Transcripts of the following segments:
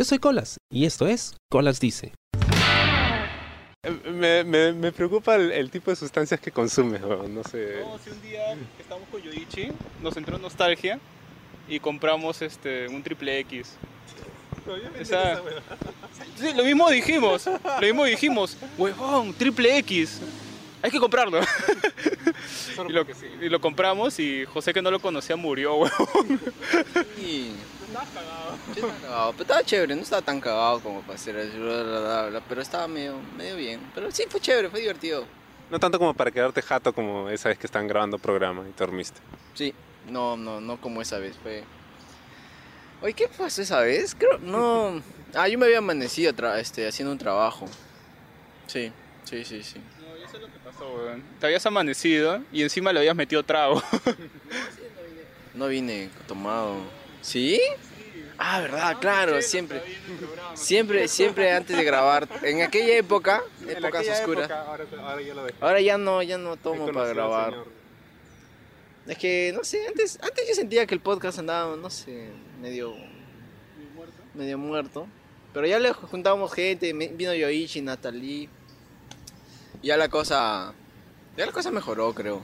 Yo soy Colas y esto es Colas Dice. Me, me, me preocupa el, el tipo de sustancias que consumes, weón, no sé. No, si un día estamos con Yoichi, nos entró nostalgia y compramos este un triple X. O sea, sí, lo mismo dijimos, lo mismo dijimos, huevón, triple X, hay que comprarlo. y, lo, y lo compramos y José que no lo conocía murió, huevón. Sí, estaba cagado, pero estaba chévere, no estaba tan cagado como para bla, bla, pero estaba medio, medio bien. Pero sí, fue chévere, fue divertido. No tanto como para quedarte jato como esa vez que estaban grabando programa y te dormiste. Sí, no, no, no como esa vez, fue... Oye, ¿qué pasó esa vez? Creo, no... Ah, yo me había amanecido tra- este, haciendo un trabajo. Sí, sí, sí, sí. No, eso es lo que pasó, huevón. Te habías amanecido y encima le habías metido trago. No vine tomado. ¿Sí? Ah, verdad, claro, siempre. Siempre, siempre antes de grabar. En aquella época, épocas oscuras. ahora, ya lo dejo. Ahora ya no, ya no tomo para grabar. Es que, no sé, antes, antes yo sentía que el podcast andaba, no sé, medio, medio muerto. Pero ya le juntábamos gente, vino Yoichi, Natalie. Ya la cosa, ya la cosa mejoró, creo.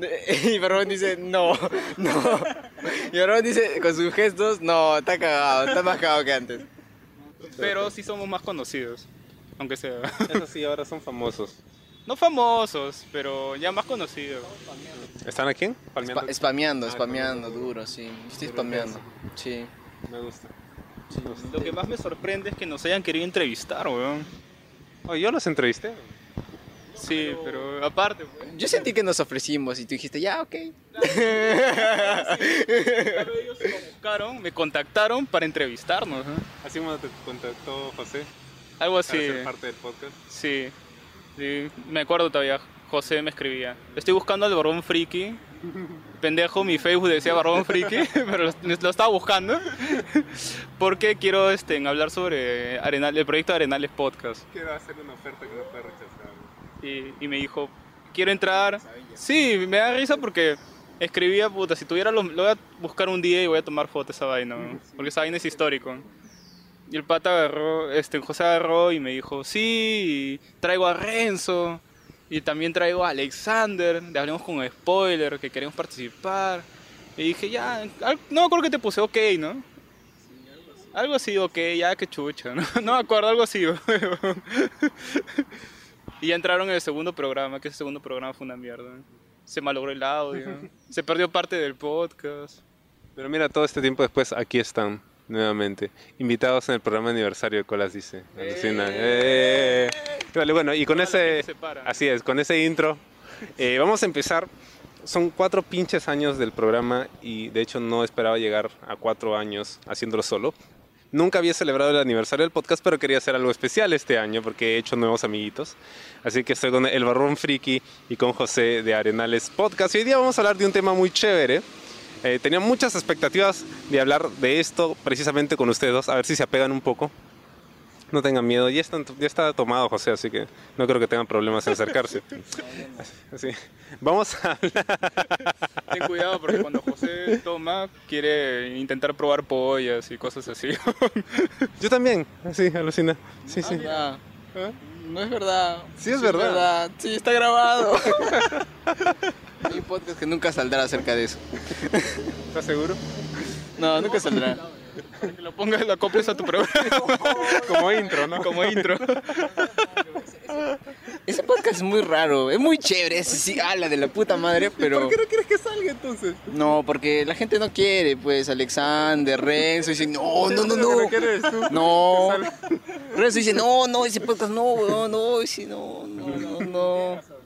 Y Barbón dice, no, no. Y Barbón dice, con sus gestos, no, está cagado, está más cagado que antes. Pero sí somos más conocidos, aunque sea. Eso sí, ahora son famosos. No famosos, pero ya más conocidos. ¿Están aquí? Palmeando. Spa- spameando, Ah, spameando, duro, sí. Estoy spameando, sí. Me gusta. Lo que más me sorprende es que nos hayan querido entrevistar, weón. Oh, yo los entrevisté. Sí, pero aparte, pues. Yo sentí que nos ofrecimos y tú dijiste, ya, ok. Claro, ellos me buscaron, me contactaron para entrevistarnos, ¿no? Así como te contactó José Algo para así. ser parte del podcast. Sí, sí, me acuerdo todavía. José me escribía. Estoy buscando al Barbón Friki. Pendejo, mi Facebook decía Barbón Friki, pero lo, lo estaba buscando. Porque quiero este, hablar sobre Arenal, el proyecto Arenales Podcast. Quiero hacer una oferta que no puede rechazar. Y, y me dijo, quiero entrar. Sí, me da risa porque escribía, puta, si tuviera lo, lo voy a buscar un día y voy a tomar foto esa vaina, ¿no? porque esa vaina es histórico. Y el pata agarró, este, José agarró y me dijo, sí, traigo a Renzo y también traigo a Alexander, de Hablemos con Spoiler, que queremos participar. Y dije, ya, no me acuerdo que te puse ok, ¿no? Algo así, ok, ya que chucha, ¿no? No me acuerdo, algo así. Y ya entraron en el segundo programa, que ese segundo programa fue una mierda. Se malogró el audio, se perdió parte del podcast. Pero mira, todo este tiempo después, aquí están nuevamente. Invitados en el programa aniversario de Colas Dice. Alucina. ¡Eh! Vale, bueno, y con ese... Así es, con ese intro. eh, vamos a empezar. Son cuatro pinches años del programa y de hecho no esperaba llegar a cuatro años haciéndolo solo. Nunca había celebrado el aniversario del podcast, pero quería hacer algo especial este año porque he hecho nuevos amiguitos. Así que estoy con el Barbón Friki y con José de Arenales Podcast. Y hoy día vamos a hablar de un tema muy chévere. Eh, tenía muchas expectativas de hablar de esto precisamente con ustedes dos, a ver si se apegan un poco. No tengan miedo, ya, están, ya está tomado José, así que no creo que tengan problemas en acercarse. Así. Vamos a hablar. Ten cuidado porque cuando José toma, quiere intentar probar pollas y cosas así. Yo también, así, alucina. Sí, sí. Ah, No es verdad. Sí es verdad. Sí, está grabado. Hay un podcast que nunca saldrá acerca de eso. ¿Estás seguro? No, nunca saldrá. Para que lo pongas, lo acoples a tu programa Como intro, ¿no? como intro. Ese podcast es muy raro, es muy chévere, ese sí, ala de la puta madre, pero... no quieres que salga entonces? No, porque la gente no quiere, pues, Alexander, Renzo, dicen, no, no, no, no. ¿Qué eres tú? No. Renzo dice, no, no, ese podcast no, no, ese no, no, no, no.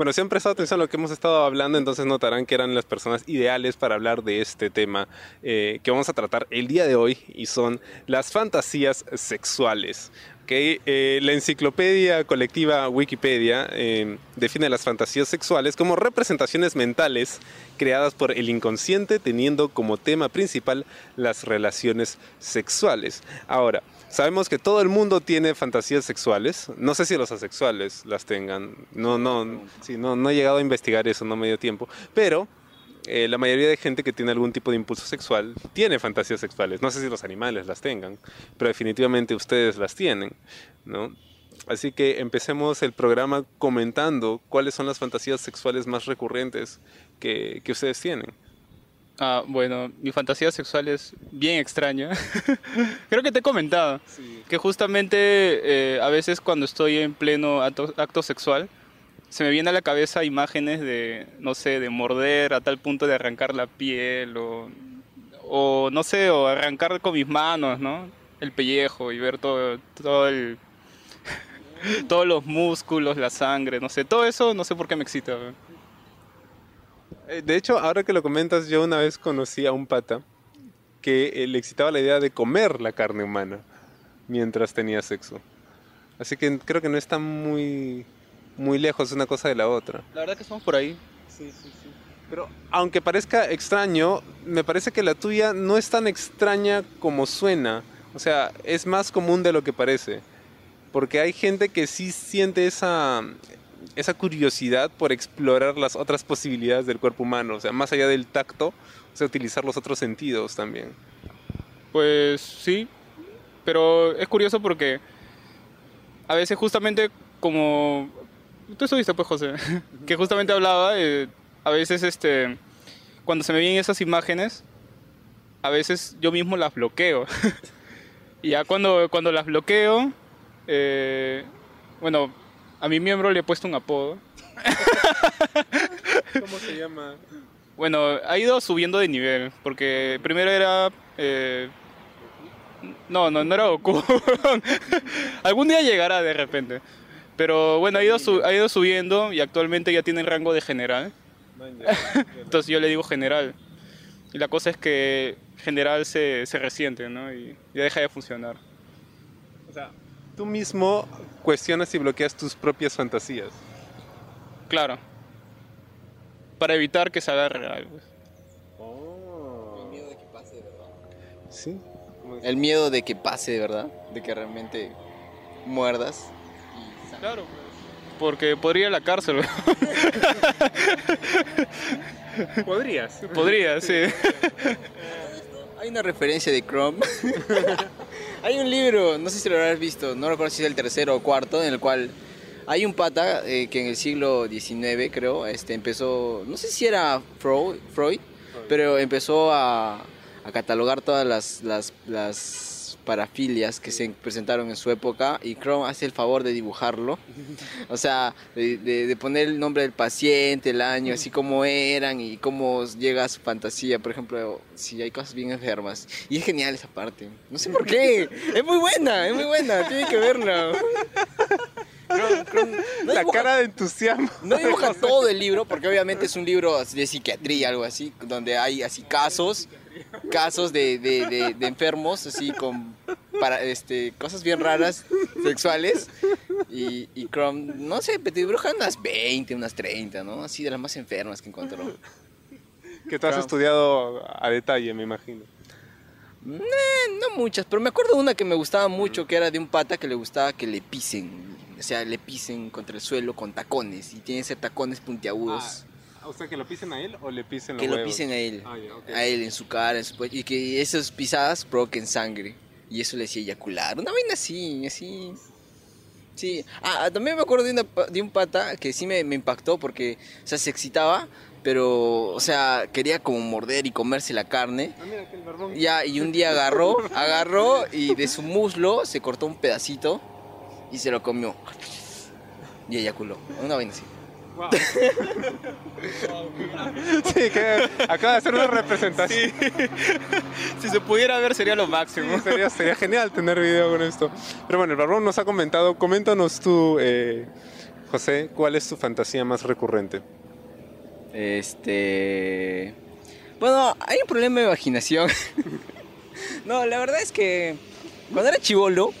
Bueno, si han prestado atención a lo que hemos estado hablando, entonces notarán que eran las personas ideales para hablar de este tema eh, que vamos a tratar el día de hoy y son las fantasías sexuales. Eh, la enciclopedia colectiva Wikipedia eh, define las fantasías sexuales como representaciones mentales creadas por el inconsciente teniendo como tema principal las relaciones sexuales. Ahora, sabemos que todo el mundo tiene fantasías sexuales. No sé si los asexuales las tengan. No, no, sí, no, no he llegado a investigar eso, no me dio tiempo. Pero eh, la mayoría de gente que tiene algún tipo de impulso sexual tiene fantasías sexuales. No sé si los animales las tengan, pero definitivamente ustedes las tienen, ¿no? Así que empecemos el programa comentando cuáles son las fantasías sexuales más recurrentes que, que ustedes tienen. Ah, bueno, mi fantasía sexual es bien extraña. Creo que te he comentado que justamente eh, a veces cuando estoy en pleno acto, acto sexual, se me viene a la cabeza imágenes de, no sé, de morder a tal punto de arrancar la piel o, o no sé, o arrancar con mis manos, ¿no? El pellejo y ver todo, todo el, todos los músculos, la sangre, no sé, todo eso, no sé por qué me excita. Eh, De hecho, ahora que lo comentas, yo una vez conocí a un pata que eh, le excitaba la idea de comer la carne humana mientras tenía sexo. Así que creo que no está muy, muy lejos una cosa de la otra. La verdad que estamos por ahí. Sí, sí, sí. Pero aunque parezca extraño, me parece que la tuya no es tan extraña como suena. O sea, es más común de lo que parece. Porque hay gente que sí siente esa, esa curiosidad por explorar las otras posibilidades del cuerpo humano. O sea, más allá del tacto, o sea, utilizar los otros sentidos también. Pues sí, pero es curioso porque a veces justamente como... Tú estuviste pues José, que justamente hablaba, a veces este, cuando se me vienen esas imágenes, a veces yo mismo las bloqueo. y ya cuando, cuando las bloqueo, eh, bueno, a mi miembro le he puesto un apodo. ¿Cómo se llama? Bueno, ha ido subiendo de nivel, porque primero era... eh, no, no, no era Goku. Algún día llegará de repente. Pero bueno, ha ido, ha ido subiendo y actualmente ya tiene el rango de general. Entonces yo le digo general. Y la cosa es que general se, se resiente, ¿no? Y ya deja de funcionar. Tú mismo cuestionas y bloqueas tus propias fantasías. Claro. Para evitar que se agarre algo. Oh. El miedo de que pase de verdad. Sí. El miedo de que pase de verdad, de que realmente muerdas. Claro. Porque podría ir a la cárcel. Podrías. Podría, sí. Hay una referencia de Chrome. hay un libro, no sé si lo habrás visto, no recuerdo si es el tercero o cuarto, en el cual hay un pata eh, que en el siglo XIX, creo, este, empezó, no sé si era Freud, Freud. pero empezó a, a catalogar todas las, las, las parafilias que se presentaron en su época y Chrome hace el favor de dibujarlo. O sea, de, de- de poner el nombre del paciente, el año, así como eran y cómo llega a su fantasía. Por ejemplo, si hay cosas bien enfermas. Y es genial esa parte. No sé por qué. Es muy buena, es muy buena. Tienen que Chrome no La dibuja- cara de entusiasmo. no dibuja todo el libro, porque obviamente es un libro de psiquiatría, algo así, donde hay así casos, casos de, de- de- de enfermos, así con para, este, cosas bien raras, sexuales. Y, y Chrome, no sé, te dibuja unas 20, unas 30, ¿no? Así de las más enfermas que encontró. Que tú has estudiado a detalle, me imagino. No muchas, pero me acuerdo de una que me gustaba mucho, que era de un pata que le gustaba que le pisen. O sea, le pisen contra el suelo con tacones. Y tiene que ser tacones puntiagudos. O sea, que lo pisen a él o le pisen los que lo pisen a él. Ah. A él, en su cara, en su pe- Y que esas pisadas provoquen sangre. Y eso le hacía eyacular. Una vaina así, así. Sí. Ah, ah, también me acuerdo de, una de un pata que sí me, me impactó porque, o sea, se excitaba, pero, o sea, quería como morder y comerse la carne. Ah, mira, que el barbón. Ya, y un día agarró, agarró y de su muslo se cortó un pedacito y se lo comió. Y eyaculó. Una vaina así. Wow. sí, que acaba de hacer una representación. Si se pudiera ver sería lo máximo. Sí, sería, sería genial tener video con esto. Pero bueno, el barbón nos ha comentado. Coméntanos tú, eh, José, ¿cuál es tu fantasía más recurrente? Este. Bueno, hay un problema de imaginación. no, la verdad es que cuando era chivolo,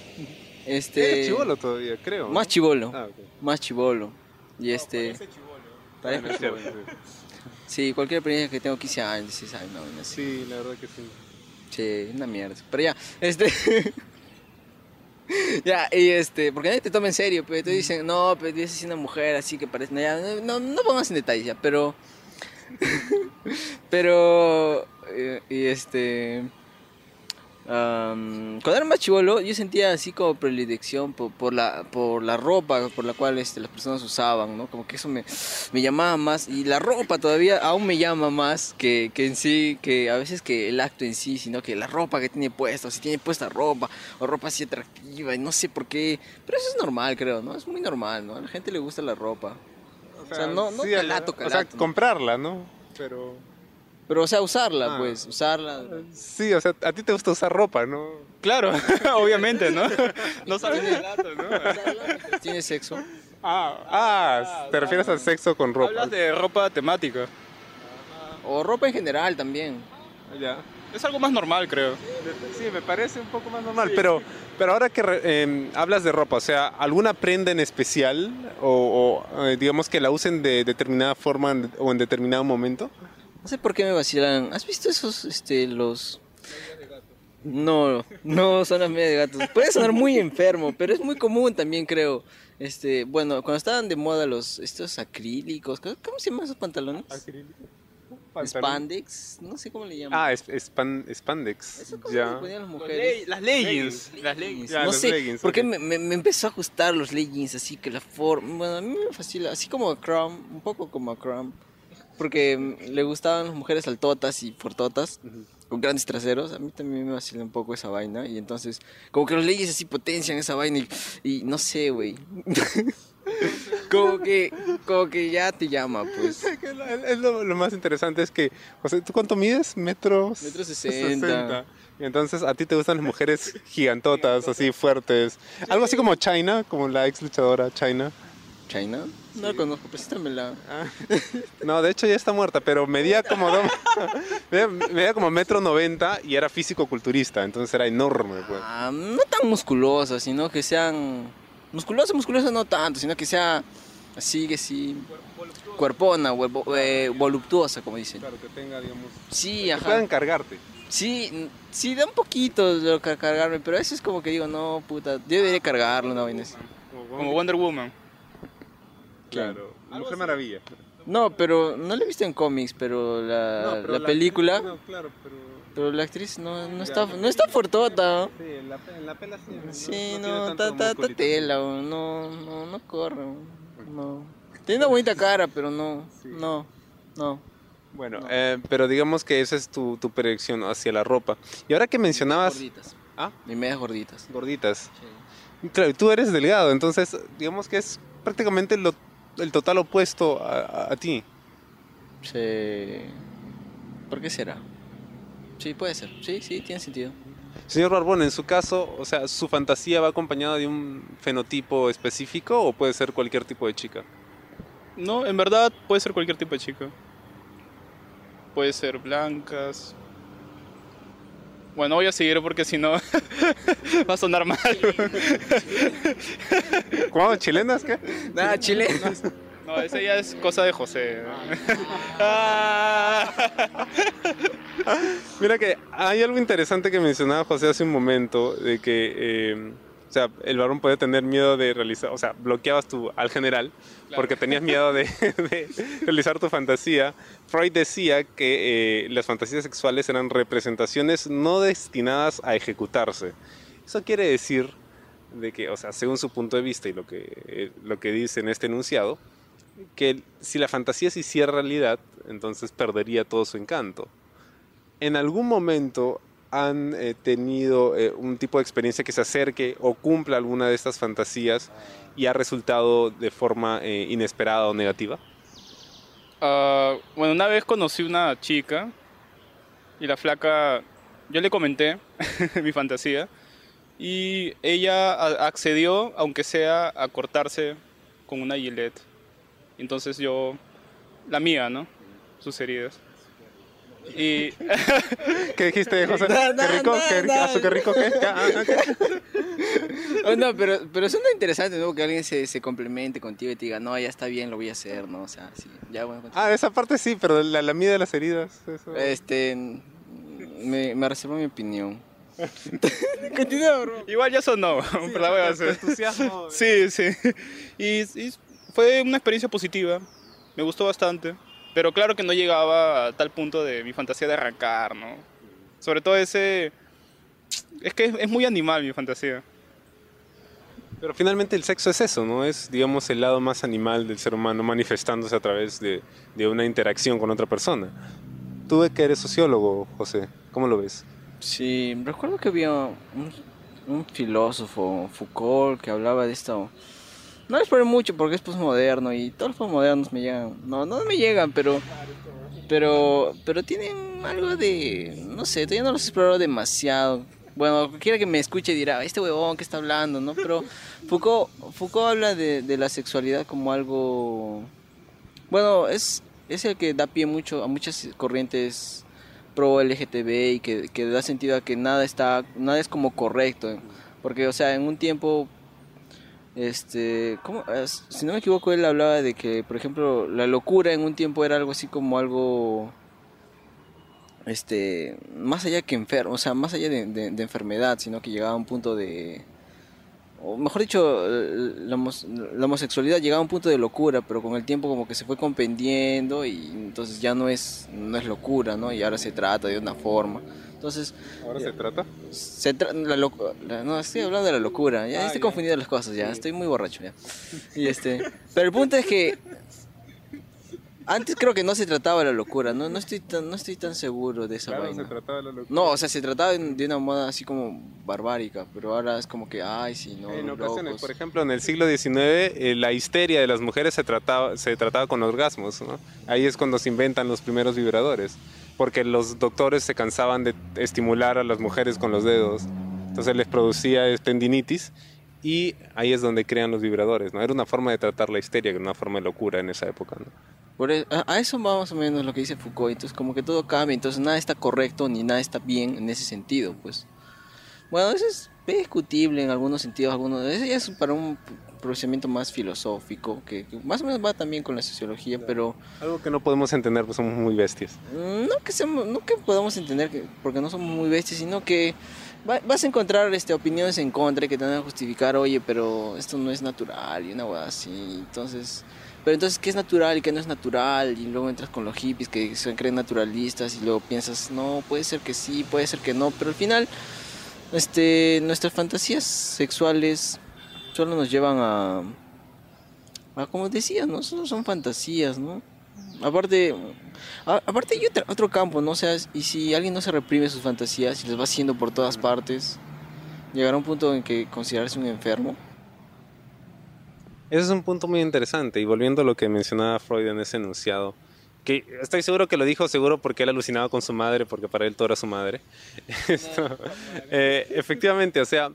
este. Eres chivolo todavía, creo. Más chivolo. Ah, ok. Más chivolo. Y este. parezco Bueno, es chibolo. sí. Cualquier experiencia que tengo 15 años, 16 años, no, no sé. Sí, la verdad que sí. Sí, una mierda. Pero ya, este. ya, y este, porque nadie te toma en serio, pero te dicen, no, pero dices una mujer así que parece. No, ya, no, no, no pongas en detalles ya, pero. Pero, eh, y este. Am, cuando era más chivolo, yo sentía así como predilección por, por la, por la ropa por la cual este, las personas usaban, ¿no? Como que eso me, me llamaba más. Y la ropa todavía aún me llama más que, que en sí, que a veces que el acto en sí, sino que la ropa que tiene puesta, si tiene puesta ropa, o ropa así atractiva, y no sé por qué. Pero eso es normal, creo, ¿no? Es muy normal, ¿no? A la gente le gusta la ropa. O sea, no- no calato, O sea, calato, ¿no? comprarla, ¿no? Pero... Pero, o sea, usarla, Ah. pues, usarla. Sí, o sea, a ti te gusta usar ropa, ¿no? Claro, obviamente, ¿no? No sabes el dato, ¿no? ¿Tiene sexo? Ah, ah, te refieres al sexo con ropa. Hablas de ropa temática. O ropa en general también. Ya. Es algo más normal, creo. Sí, me parece un poco más normal, pero, pero ahora que re- eh, hablas de ropa, o sea, ¿alguna prenda en especial o, o, eh, digamos que la usen de determinada forma o en determinado momento? No sé por qué me vacilan. ¿Has visto esos, este, los... No, no son las medias de gatos. Puede sonar muy enfermo, pero es muy común también, creo. Este, bueno, cuando estaban de moda los, estos acrílicos, ¿cómo se llaman esos pantalones? Spandex, no sé cómo le llaman. Ah, es, span- spandex. ¿Eso cómo se Ya. ponían las mujeres? Las leggings. Las leggings. Ya, no sé, leggings, porque ok. me, me, me empezó a ajustar los leggings, así que la forma, bueno, a mí me fascina, así como a Crumb, un poco como a Crumb, porque mm, le gustaban las mujeres altotas y fortotas, con grandes traseros, a mí también me vacila un poco esa vaina, y entonces, como que los leggings así potencian esa vaina, y, y no sé, güey, como que, como que ya te llama, pues. Es lo- más interesante es que, sea, ¿tú cuánto mides? Metros. Metro sesenta. Entonces a ti te gustan las mujeres gigantotas, así fuertes. Algo así como China, como la ex luchadora China. ¿China? No la conozco, preséntamela. No, de hecho ya está muerta, pero medía como do- medía, como metro noventa y era físico-culturista, entonces era enorme, pues. Ah, no tan musculosa, sino que sean... Musculosa, musculosa no tanto, sino que sea así, que sí... Cuerpona, eh, voluptuosa, como dicen. Claro, que tenga, digamos, Sí, que ajá. puedan cargarte. Sí, n- sí, da un poquito de lo que cargarme, pero eso es como que digo, no, puta, yo debería cargarlo, vaina así. Como Wonder Woman. Claro, Mujer Maravilla. No, pero no la he visto en cómics, pero la, No, pero la película, No, claro, pero... pero la actriz no, no está, no está fuertota. ¿no? Sí, en la, en la pela sí. no- Sí, tiene no, está, musculito. tela, no, no, no corre, no. Tiene una bonita cara, pero no, Sí. no, no. Bueno, No. eh, pero digamos que esa es tu, tu predicción hacia la ropa. Y ahora que mencionabas Gorditas. ¿Ah? Y medias gorditas. gorditas, claro, tú eres delgado, entonces digamos que es prácticamente lo- el total opuesto a, a- a ti. Sí. ¿Por qué será? Sí, puede ser. Sí, sí, tiene sentido. Señor Barbón, en su caso, o sea, ¿su fantasía va acompañada de un fenotipo específico o puede ser cualquier tipo de chica? No, en verdad puede ser cualquier tipo de chica. Puede ser blancas. Bueno, voy a seguir porque si no va a sonar mal. ¿Cómo? ¿Chilenas qué? Nada, Chile. No, esa ya es cosa de José. Ah. Mira que hay algo interesante que mencionaba José hace un momento, de que, eh, o sea, el varón puede tener miedo de realizar, o sea, bloqueabas tu, al general Claro. porque tenías miedo de, de realizar tu fantasía. Freud decía que eh, las fantasías sexuales eran representaciones no destinadas a ejecutarse. Eso quiere decir de que, o sea, según su punto de vista y lo que, eh, lo que dice en este enunciado, que si la fantasía se hiciera realidad, entonces perdería todo su encanto. ¿En algún momento han eh, tenido eh, un tipo de experiencia que se acerque o cumpla alguna de estas fantasías y ha resultado de forma eh, inesperada o negativa? Ah, bueno, una vez conocí una chica y la flaca, yo le comenté mi fantasía y ella accedió, aunque sea a cortarse con una gilet. Entonces yo, la mía, ¿no? Sus heridas. Y ¿Qué dijiste, José? No, ¿Qué no, rico? no, ¿Qué rico? no. ¿Ah, qué rico qué? ¿Qué? Ah, ah, ¿qué? Oh, no, pero, pero suena interesante, ¿no? Que alguien se, se complemente contigo y te diga, no, ya está bien, lo voy a hacer, ¿no? O sea, sí, ya bueno. Ah, esa parte sí, pero la, la mía de las heridas. eso- Este, me, me reservo mi opinión. Continúa, bro. igual ya sonó, pero la voy a hacer. entusiasmo. Sí, sí. Y, y fue una experiencia positiva. Me gustó bastante. Pero claro que no llegaba a tal punto de mi fantasía de arrancar, ¿no? Sobre todo ese... Es que es, muy animal mi fantasía. Pero finalmente el sexo es eso, ¿no? Es, digamos, el lado más animal del ser humano manifestándose a través de, de una interacción con otra persona. Tú que eres sociólogo, José, ¿cómo lo ves? Sí, recuerdo que había un, un filósofo, Foucault, que hablaba de esto. No les mucho porque es postmoderno y todos los postmodernos me llegan. No, no me llegan, pero. Pero, pero tienen algo de. No sé, todavía no los he explorado demasiado. Bueno, cualquiera que me escuche dirá, este huevón que está hablando, ¿no? Pero Foucault, Foucault habla de, de la sexualidad como algo. Bueno, es, es el que da pie mucho a muchas corrientes pro LGTB y que, que da sentido a que nada está nada es como correcto porque o sea en un tiempo este ¿cómo? Si no me equivoco él hablaba de que por ejemplo la locura en un tiempo era algo así como algo este más allá que enfermo o sea más allá de, enfermedad sino que llegaba a un punto de o mejor dicho, la, la homosexualidad llegaba a un punto de locura, pero con el tiempo como que se fue comprendiendo y entonces ya no es, no es locura, ¿no? Y ahora se trata de una forma. Entonces, ¿Ahora se trata? se tra- la la- no, estoy hablando de la locura, ya Ah, estoy ya. confundiendo las cosas, ya, estoy muy borracho ya. Y este, pero el punto es que antes creo que no se trataba de la locura, no, no estoy tan, no estoy tan seguro de esa Claro, vaina. se trataba de la locura. No, o sea, se trataba de, una moda así como barbárica, pero ahora es como que, ay, sí, no, en locos. ocasiones, por ejemplo, en el siglo XIX, eh, la histeria de las mujeres se trataba, se trataba con orgasmos, ¿no? Ahí es cuando se inventan los primeros vibradores, porque los doctores se cansaban de estimular a las mujeres con los dedos, entonces les producía tendinitis y ahí es donde crean los vibradores, ¿no? Era una forma de tratar la histeria, una forma de locura en esa época, ¿no? Por e- a, a eso va más o menos lo que dice Foucault. Entonces, como que todo cambia, entonces nada está correcto ni nada está bien en ese sentido, pues. Bueno, eso es discutible en algunos sentidos, algunos. Eso ya es para un procedimiento más filosófico, que, que más o menos va también con la sociología, pero Algo que no podemos entender, pues somos muy bestias. mm, no que seamos, no que podamos entender que porque no somos muy bestias, sino que va- vas a encontrar este opiniones en contra que te van a justificar, oye, pero esto no es natural y una hueá así, entonces pero entonces, ¿qué es natural y qué no es natural? Y luego entras con los hippies que se creen naturalistas y luego piensas, no, puede ser que sí, puede ser que no, pero al final, este, nuestras fantasías sexuales solo nos llevan a, a como decías, ¿no? Solo son fantasías, ¿no? Aparte, aparte hay otra- otro campo, ¿no? O sea, y si alguien no se reprime sus fantasías y las va haciendo por todas partes, llegará un punto en que considerarse un enfermo. Ese es un punto muy interesante y volviendo a lo que mencionaba Freud en ese enunciado, que estoy seguro que lo dijo seguro porque él alucinaba con su madre, porque para él todo era su madre. Eh, efectivamente, o sea,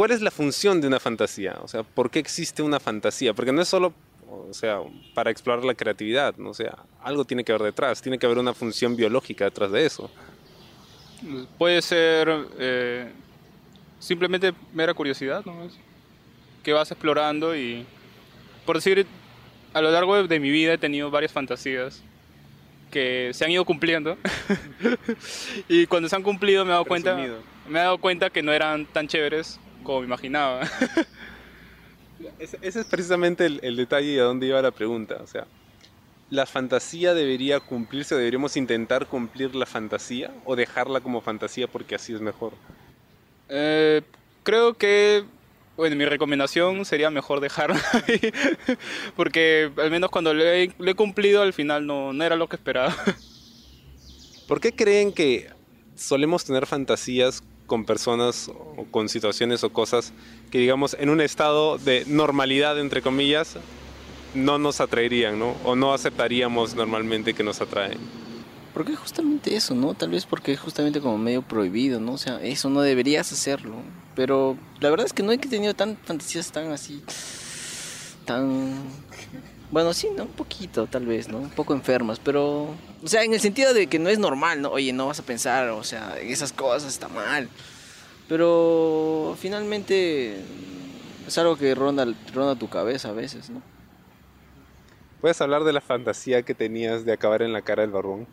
¿cuál es la función de una fantasía? O sea, ¿por qué existe una fantasía? Porque no es solo, o sea, para explorar la creatividad, ¿no? o sea, algo tiene que haber detrás, tiene que haber una función biológica detrás de eso. Puede ser eh, simplemente mera curiosidad, ¿no? Que vas explorando y, por decir, a lo largo de, mi vida he tenido varias fantasías que se han ido cumpliendo. y cuando se han cumplido me he dado cuenta, me he dado cuenta que no eran tan chéveres como me imaginaba. Ese, ese es precisamente el, el detalle y a dónde iba la pregunta. O sea, ¿la fantasía debería cumplirse o deberíamos intentar cumplir la fantasía o dejarla como fantasía porque así es mejor? Eh, creo que, bueno, mi recomendación sería mejor dejarlo ahí, porque al menos cuando lo he, lo he cumplido al final no, no era lo que esperaba. ¿Por qué creen que solemos tener fantasías con personas o con situaciones o cosas que digamos en un estado de normalidad entre comillas no nos atraerían, ¿no? O no aceptaríamos normalmente que nos atraen. Porque justamente eso, ¿no? Tal vez porque es justamente como medio prohibido, ¿no? O sea, eso no deberías hacerlo. Pero la verdad es que no he tenido tan fantasías tan así, tan... Bueno, sí, ¿no? Un poquito, tal vez, ¿no? Un poco enfermas, pero... O sea, en el sentido de que no es normal, ¿no? Oye, no vas a pensar, o sea, en esas cosas está mal. Pero finalmente es algo que ronda, ronda tu cabeza a veces, ¿no? ¿Puedes hablar de la fantasía que tenías de acabar en la cara del barbón?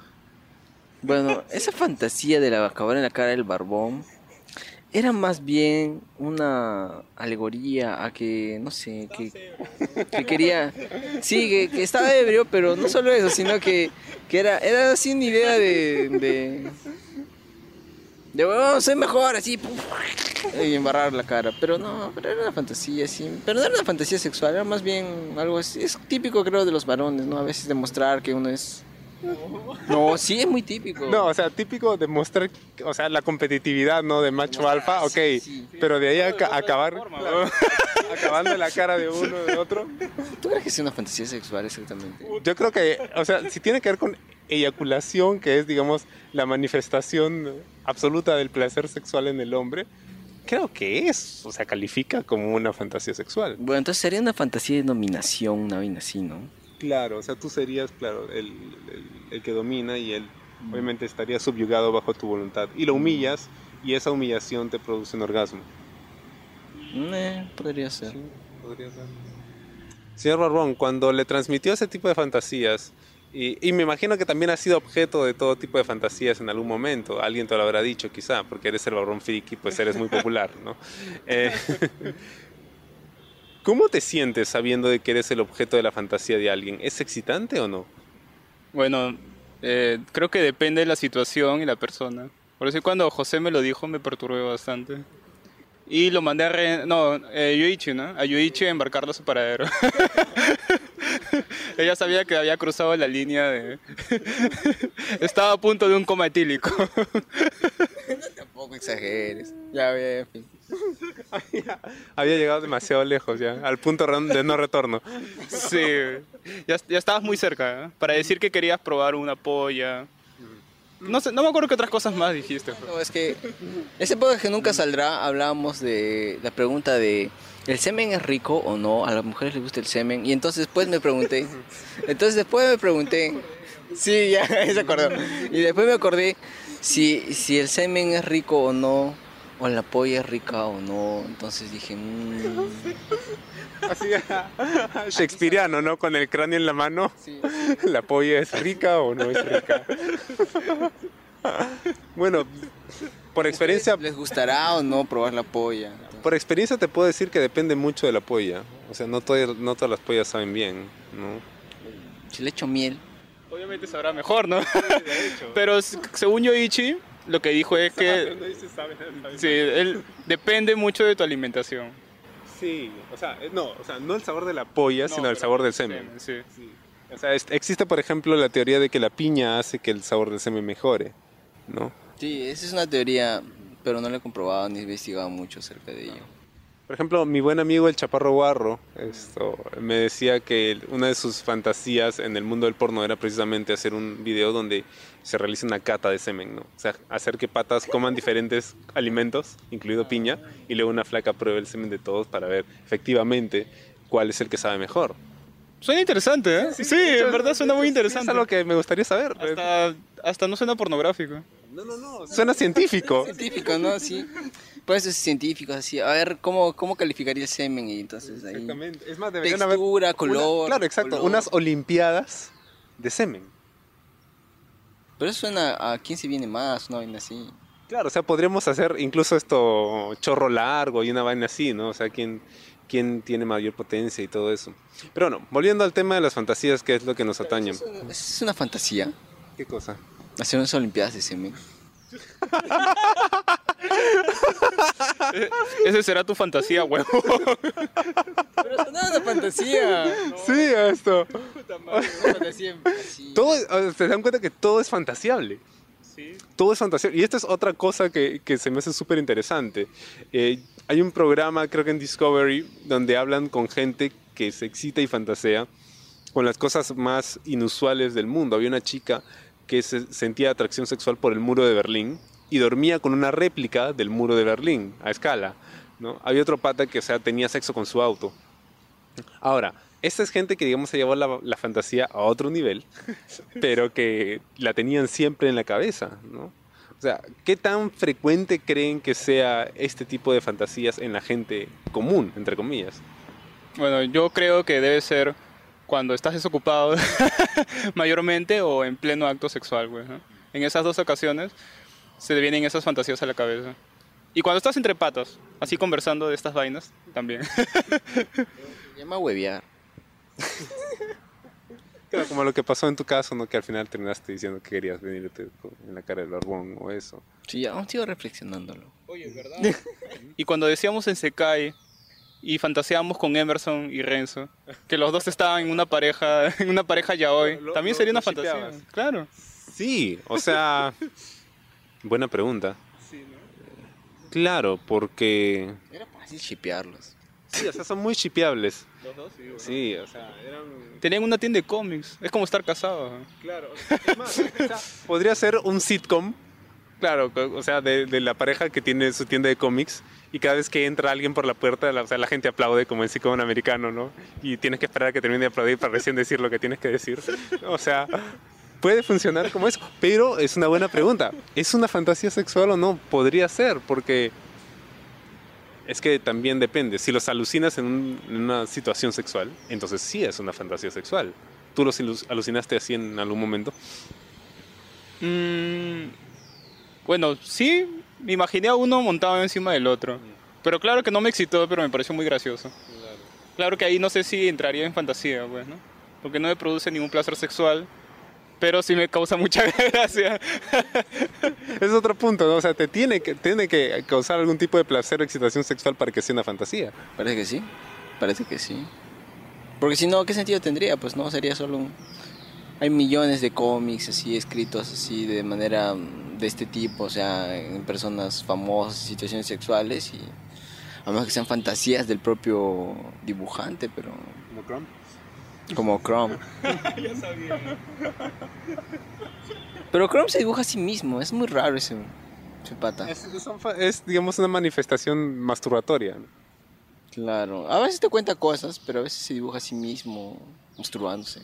Bueno, esa fantasía de la acabar en la cara del barbón era más bien una alegoría a que, no sé, que que quería, sí, que, estaba ebrio, pero no solo eso, sino que, que era, era así una idea de, de, de "Huevón, soy mejor, así, y embarrar la cara, pero no, pero era una fantasía, sí, pero no era una fantasía sexual, era más bien algo, así, es típico creo de los varones, ¿no? A veces demostrar que uno es... No, sí, es muy típico. No, o sea, típico de mostrar, o sea, la competitividad, ¿no? De macho alfa, ok. sí, sí. Pero de ahí a ca- acabar, acabando la cara de uno de otro. ¿Tú crees que es una fantasía sexual exactamente? Yo creo que, o sea, si tiene que ver con eyaculación, que es, digamos, la manifestación absoluta del placer sexual en el hombre, creo que es, o sea, califica como una fantasía sexual. Bueno, entonces sería una fantasía de dominación, una vaina así, ¿no? Claro, o sea, tú serías, claro, el, el- el que domina y él obviamente estaría subyugado bajo tu voluntad. Y lo humillas y esa humillación te produce un orgasmo. Eh, podría ser. podría ser. Señor Barbón, cuando le transmitió ese tipo de fantasías, y, y me imagino que también ha sido objeto de todo tipo de fantasías en algún momento, alguien te lo habrá dicho quizá, porque eres el Barbón Friki, pues eres muy popular, ¿no? Eh, ¿Cómo te sientes sabiendo de que eres el objeto de la fantasía de alguien? ¿Es excitante o no? Bueno, eh, creo que depende de la situación y la persona. Por eso cuando José me lo dijo me perturbé bastante. Y lo mandé a... Re... No, eh, Yuichi, ¿no? A Yuichi a embarcarlo a su paradero. Ella sabía que había cruzado la línea de... Estaba a punto de un coma etílico. Tampoco exageres. Ya, ya, en fin. Había llegado demasiado lejos ya, al punto de no retorno. Sí, ya, ya estabas muy cerca, ¿eh? Para decir que querías probar una polla. No sé, no me acuerdo qué otras cosas más dijiste. No, es que ese podcast que nunca saldrá, hablábamos de la pregunta de ¿el semen es rico o no? A las mujeres les gusta el semen. Y entonces después me pregunté, entonces después me pregunté, sí, ya, ya se acordó. Y después me acordé si, si el semen es rico o no, o la polla es rica o no. Entonces dije, mm, Así, Shakespeareano, ¿no? Con el cráneo en la mano. sí. ¿La polla es rica o no es rica? Bueno, por experiencia, ¿Les gustará o no probar la polla? por experiencia te puedo decir que depende mucho de la polla. O sea, no, todas- no todas las pollas saben bien, ¿no? Si le echo miel. Obviamente sabrá mejor, ¿no? Pero según Yoichi, lo que dijo es que sí, él depende mucho de tu alimentación. Sí, o sea, eh, no, o sea, no el sabor de la polla, sino el sabor del semen. Sí. Sí. O sea, existe, por ejemplo, la teoría de que la piña hace que el sabor del semen mejore, ¿no? Sí, esa es una teoría, pero no la he comprobado ni he investigado mucho acerca de ello. Por ejemplo, mi buen amigo el Chaparro Guarro esto, me decía que una de sus fantasías en el mundo del porno era precisamente hacer un video donde se realice una cata de semen, ¿no? O sea, hacer que patas coman diferentes alimentos, incluido piña, y luego una flaca pruebe el semen de todos para ver efectivamente cuál es el que sabe mejor. Suena interesante, ¿eh? Sí, en verdad suena muy interesante. Es algo que me gustaría saber. Hasta, hasta no suena pornográfico. No, no, no. Suena científico. Científico, ¿no? Sí. Pues es científico, así. A ver, ¿cómo, cómo calificaría el semen? Y entonces ahí... Exactamente. Es más, deberían haber Textura, una- color. claro, exacto. color. Unas olimpiadas de semen. Pero eso suena a quién se viene más, una vaina así. Claro, o sea, podríamos hacer incluso esto chorro largo y una vaina así, ¿no? O sea, quién, quién tiene mayor potencia y todo eso. Pero bueno, volviendo al tema de las fantasías, que es lo que nos atañe. Es una, es una fantasía. ¿Qué cosa? Hacer unas olimpiadas de semen. Ese será tu fantasía, huevo. Pero eso no es una fantasía. Sí, esto. Una fantasía así. Todo, se dan cuenta que todo es fantasiable. Sí. Todo es fantasiable. Y esta es otra cosa que, que se me hace súper interesante. Eh, hay un programa, creo que en Discovery, donde hablan con gente que se excita y fantasea con las cosas más inusuales del mundo. Había una chica que se sentía atracción sexual por el muro de Berlín y dormía con una réplica del muro de Berlín a escala. ¿no? Había otro pata que o sea, tenía sexo con su auto. Ahora, esta es gente que, digamos, se llevó la, la fantasía a otro nivel, pero que la tenían siempre en la cabeza, ¿no? O sea, ¿qué tan frecuente creen que sea este tipo de fantasías en la gente común, entre comillas? Bueno, yo creo que debe ser cuando estás desocupado mayormente o en pleno acto sexual, güey. ¿no? En esas dos ocasiones se te vienen esas fantasías a la cabeza. Y cuando estás entre patas, así conversando de estas vainas, también. Se llama huevear. Claro, como lo que pasó en tu caso, ¿no? Que al final terminaste diciendo que querías venirte en la cara del barbón o eso. Sí, aún sigo reflexionándolo. Oye, ¿verdad? y cuando decíamos en Sekai y fantaseábamos con Emerson y Renzo, que los dos estaban en una pareja, en una pareja ya hoy, Lo- también lo- sería lo una fantasía. shipeabas. Claro. Sí, o sea, buena pregunta. Claro, porque Era fácil shipearlos. sí, o sea, son muy chipeables. Los dos, sí. Sí, o sea, eran Tenían una tienda de cómics. Es como estar casados. ¿no? Claro, es más, o sea, podría ser un sitcom, claro, o sea, de, de la pareja que tiene su tienda de cómics y cada vez que entra alguien por la puerta, la, o sea, la gente aplaude como en sitcom americano, ¿no? Y tienes que esperar a que termine de aplaudir para recién decir lo que tienes que decir. O sea, puede funcionar como eso, pero es una buena pregunta. ¿Es una fantasía sexual o no? Podría ser, porque es que también depende. Si los alucinas en, un- en una situación sexual, entonces sí es una fantasía sexual. ¿Tú los alucinaste así en algún momento? Mm, bueno, sí, me imaginé a uno montado encima del otro. Pero claro que no me excitó, pero me pareció muy gracioso. Claro que ahí no sé si entraría en fantasía, pues, ¿no? Porque no me produce ningún placer sexual, pero sí me causa mucha gracia. Es otro punto, ¿no? O sea, te tiene que, tiene que causar algún tipo de placer o excitación sexual para que sea una fantasía. Parece que sí. Parece que sí. Porque si no, ¿qué sentido tendría? Pues no, sería solo un... Hay millones de cómics así escritos así de manera mm, de este tipo, o sea, en personas famosas, situaciones sexuales y a menos que sean fantasías del propio dibujante, pero como Chrome. Pero Chrome se dibuja a sí mismo, es muy raro ese, ese pata. Es, es digamos, una manifestación masturbatoria. Claro, a veces te cuenta cosas, pero a veces se dibuja a sí mismo masturbándose.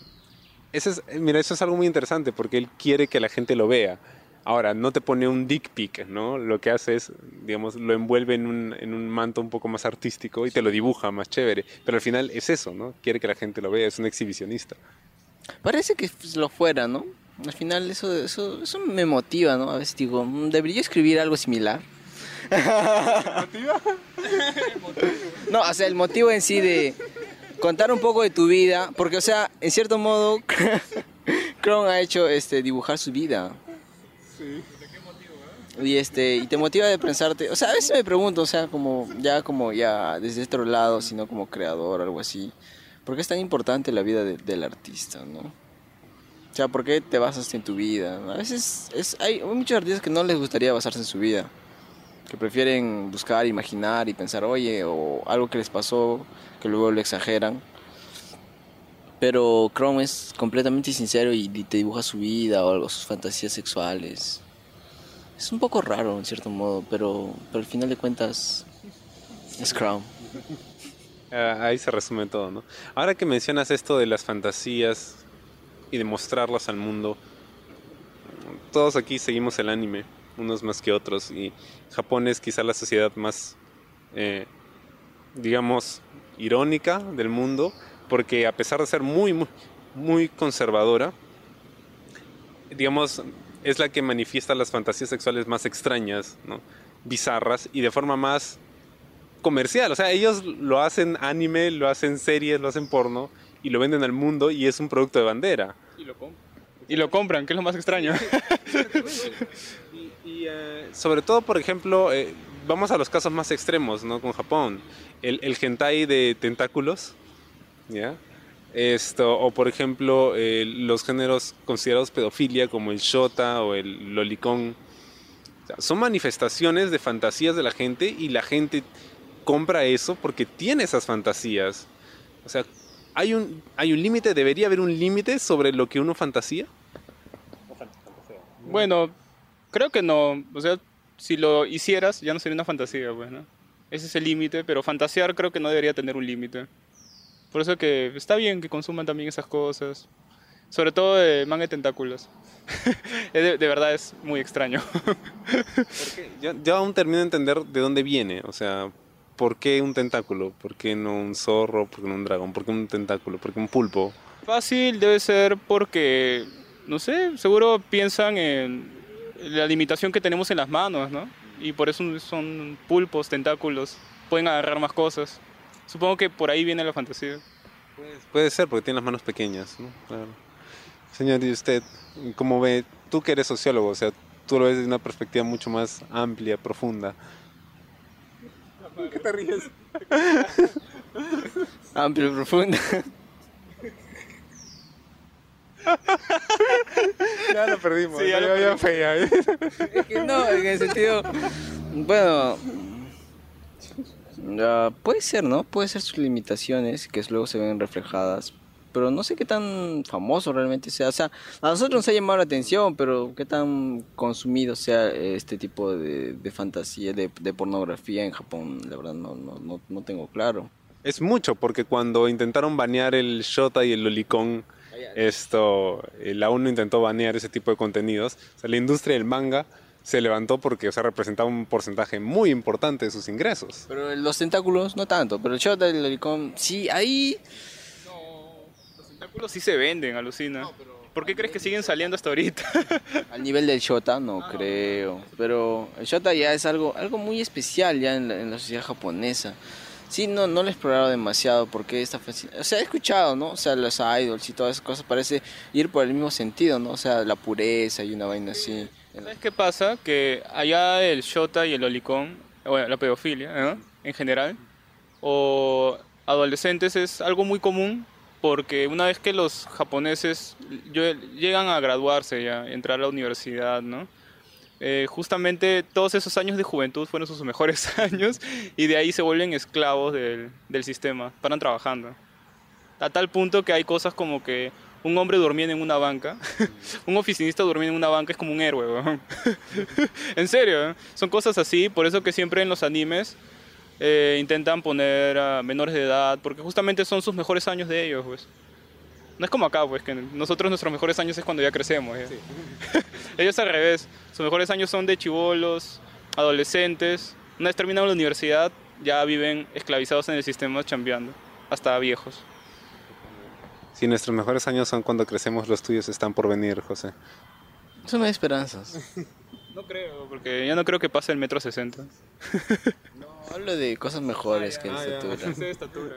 Ese es, mira, eso es algo muy interesante porque él quiere que la gente lo vea. Ahora, no te pone un dick pic, ¿no? Lo que hace es, digamos, lo envuelve en un, en un manto un poco más artístico y te lo dibuja más chévere. Pero al final es eso, ¿no? Quiere que la gente lo vea, es un exhibicionista. Parece que pues, lo fuera, ¿no? Al final eso, eso, eso me motiva, ¿no? A veces digo, "Mm, debería escribir algo similar. no, o sea, el motivo en sí de contar un poco de tu vida, porque, o sea, en cierto modo, Chrome ha hecho este, dibujar su vida. Y este, y te motiva de pensarte, o sea, a veces me pregunto, o sea, como ya como ya desde otro lado, sino como creador algo así, ¿por qué es tan importante la vida de- del artista, no? O sea, ¿por qué te basas en tu vida? A veces es, hay muchos artistas que no les gustaría basarse en su vida, que prefieren buscar, imaginar y pensar, oye, o algo que les pasó, que luego lo exageran. Pero Chrome es completamente sincero y te dibuja su vida o algo, sus fantasías sexuales. Es un poco raro en cierto modo, pero, pero al final de cuentas es Chrome. Ah, ahí se resume todo, ¿no? Ahora que mencionas esto de las fantasías y de mostrarlas al mundo, todos aquí seguimos el anime, unos más que otros, y Japón es quizá la sociedad más, eh, digamos, irónica del mundo, porque a pesar de ser muy, muy, muy conservadora, digamos, es la que manifiesta las fantasías sexuales más extrañas, ¿no? bizarras, y de forma más comercial. O sea, ellos lo hacen anime, lo hacen series, lo hacen porno y lo venden al mundo y es un producto de bandera. Y lo compran. Y lo compran, que es lo más extraño. Y, eh, sobre todo, por ejemplo, eh, vamos a los casos más extremos, ¿no? Con Japón. El, el hentai de tentáculos, ¿ya? Esto, o por ejemplo, eh, los géneros considerados pedofilia como el shota o el lolicón. O sea, son manifestaciones de fantasías de la gente y la gente compra eso porque tiene esas fantasías. O sea, hay un, hay un límite, debería haber un límite sobre lo que uno fantasía. bueno, creo que no. O sea, si lo hicieras, ya no sería una fantasía, pues, ¿no? Ese es el límite, pero fantasear creo que no debería tener un límite. Por eso que está bien que consuman también esas cosas. Sobre todo de manga de tentáculos. De, de verdad es muy extraño. Yo, yo aún termino de entender de dónde viene. O sea, ¿por qué un tentáculo? ¿Por qué no un zorro? ¿Por qué no un dragón? ¿Por qué un tentáculo? ¿Por qué un pulpo? Fácil debe ser porque, no sé, seguro piensan en la limitación que tenemos en las manos, ¿no? Y por eso son pulpos, tentáculos, pueden agarrar más cosas. Supongo que por ahí viene la fantasía. Puede, puede ser, porque tiene las manos pequeñas, ¿no? Claro. Señor, ¿y usted cómo ve? Tú que eres sociólogo, o sea, tú lo ves desde una perspectiva mucho más amplia, profunda. ¿Qué te ríes? Amplio y profundo. Ya lo perdimos. Sí, ya lo fue, ya. Es que no, en el sentido. Bueno. Ah, puede ser, ¿no? Puede ser sus limitaciones que luego se ven reflejadas. Pero no sé qué tan famoso realmente sea. O sea, a nosotros nos ha llamado la atención, pero qué tan consumido sea este tipo de, de fantasía, de, de pornografía en Japón, la verdad no, no, no, no tengo claro. Es mucho, porque cuando intentaron banear el Shota y el Lolicón, esto, eh, la ONU intentó banear ese tipo de contenidos. O sea, la industria del manga se levantó porque o sea, representaba un porcentaje muy importante de sus ingresos. Pero los tentáculos no tanto, pero el Shota y el Lolicón, sí, ahí... Los tentáculos sí se venden, alucina. ¿Por qué crees que siguen saliendo hasta ahorita? Al nivel del Shota no creo, pero el Shota ya es algo, algo muy especial ya en la, en la sociedad japonesa. Sí, no, no lo he explorado demasiado porque esta O sea, he escuchado, ¿no? O sea, los idols y todas esas cosas parece ir por el mismo sentido, ¿no? O sea, la pureza y una vaina así. ¿Sabes qué pasa? Que allá el shota y el olicón, bueno, la pedofilia, ¿no? En general, o adolescentes es algo muy común porque una vez que los japoneses lle- llegan a graduarse ya, entrar a la universidad, ¿no? Eh, justamente todos esos años de juventud fueron sus mejores años y de ahí se vuelven esclavos del, del sistema, paran trabajando. A tal punto que hay cosas como que un hombre durmiendo en una banca, un oficinista durmiendo en una banca es como un héroe, weón. en serio, ¿eh? son cosas así, por eso que siempre en los animes eh, intentan poner a menores de edad, porque justamente son sus mejores años de ellos, pues. No es como acá, pues, que nosotros nuestros mejores años es cuando ya crecemos. ya. ellos al revés, sus mejores años son de chivolos, adolescentes. Una vez terminaron la universidad, ya viven esclavizados en el sistema chambeando, hasta viejos. Si nuestros mejores años son cuando crecemos, los tuyos están por venir, José. Eso me da esperanzas. No creo, porque ya no creo que pase el metro 60. No, hablo de cosas mejores que la estatura.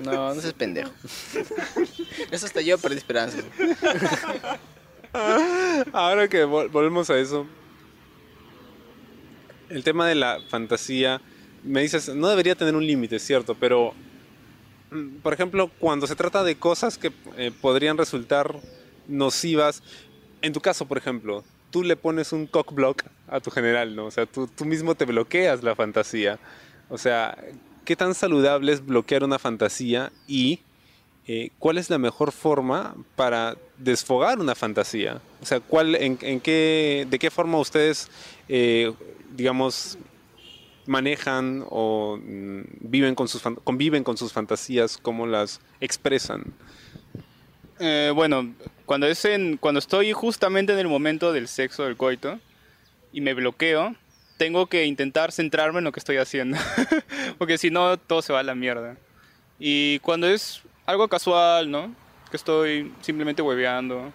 No, no seas pendejo. Eso hasta yo perdí esperanzas. Ahora que vol- volvemos a eso, el tema de la fantasía, me dices, no debería tener un límite, cierto, pero, por ejemplo, cuando se trata de cosas que eh, podrían resultar nocivas, en tu caso, por ejemplo, tú le pones un cock block a tu general, ¿no? O sea, tú, tú mismo te bloqueas la fantasía. O sea, ¿qué tan saludable es bloquear una fantasía y eh, cuál es la mejor forma para desfogar una fantasía? O sea, ¿cuál, en, en qué, ¿de qué forma ustedes, eh, digamos, manejan o mm, viven con sus, conviven con sus fantasías? ¿Cómo las expresan? Eh, bueno, cuando, es cuando estoy justamente en el momento del sexo, del coito, y me bloqueo, tengo que intentar centrarme en lo que estoy haciendo. Porque si no, todo se va a la mierda. Y cuando es algo casual, ¿no? Que estoy simplemente hueveando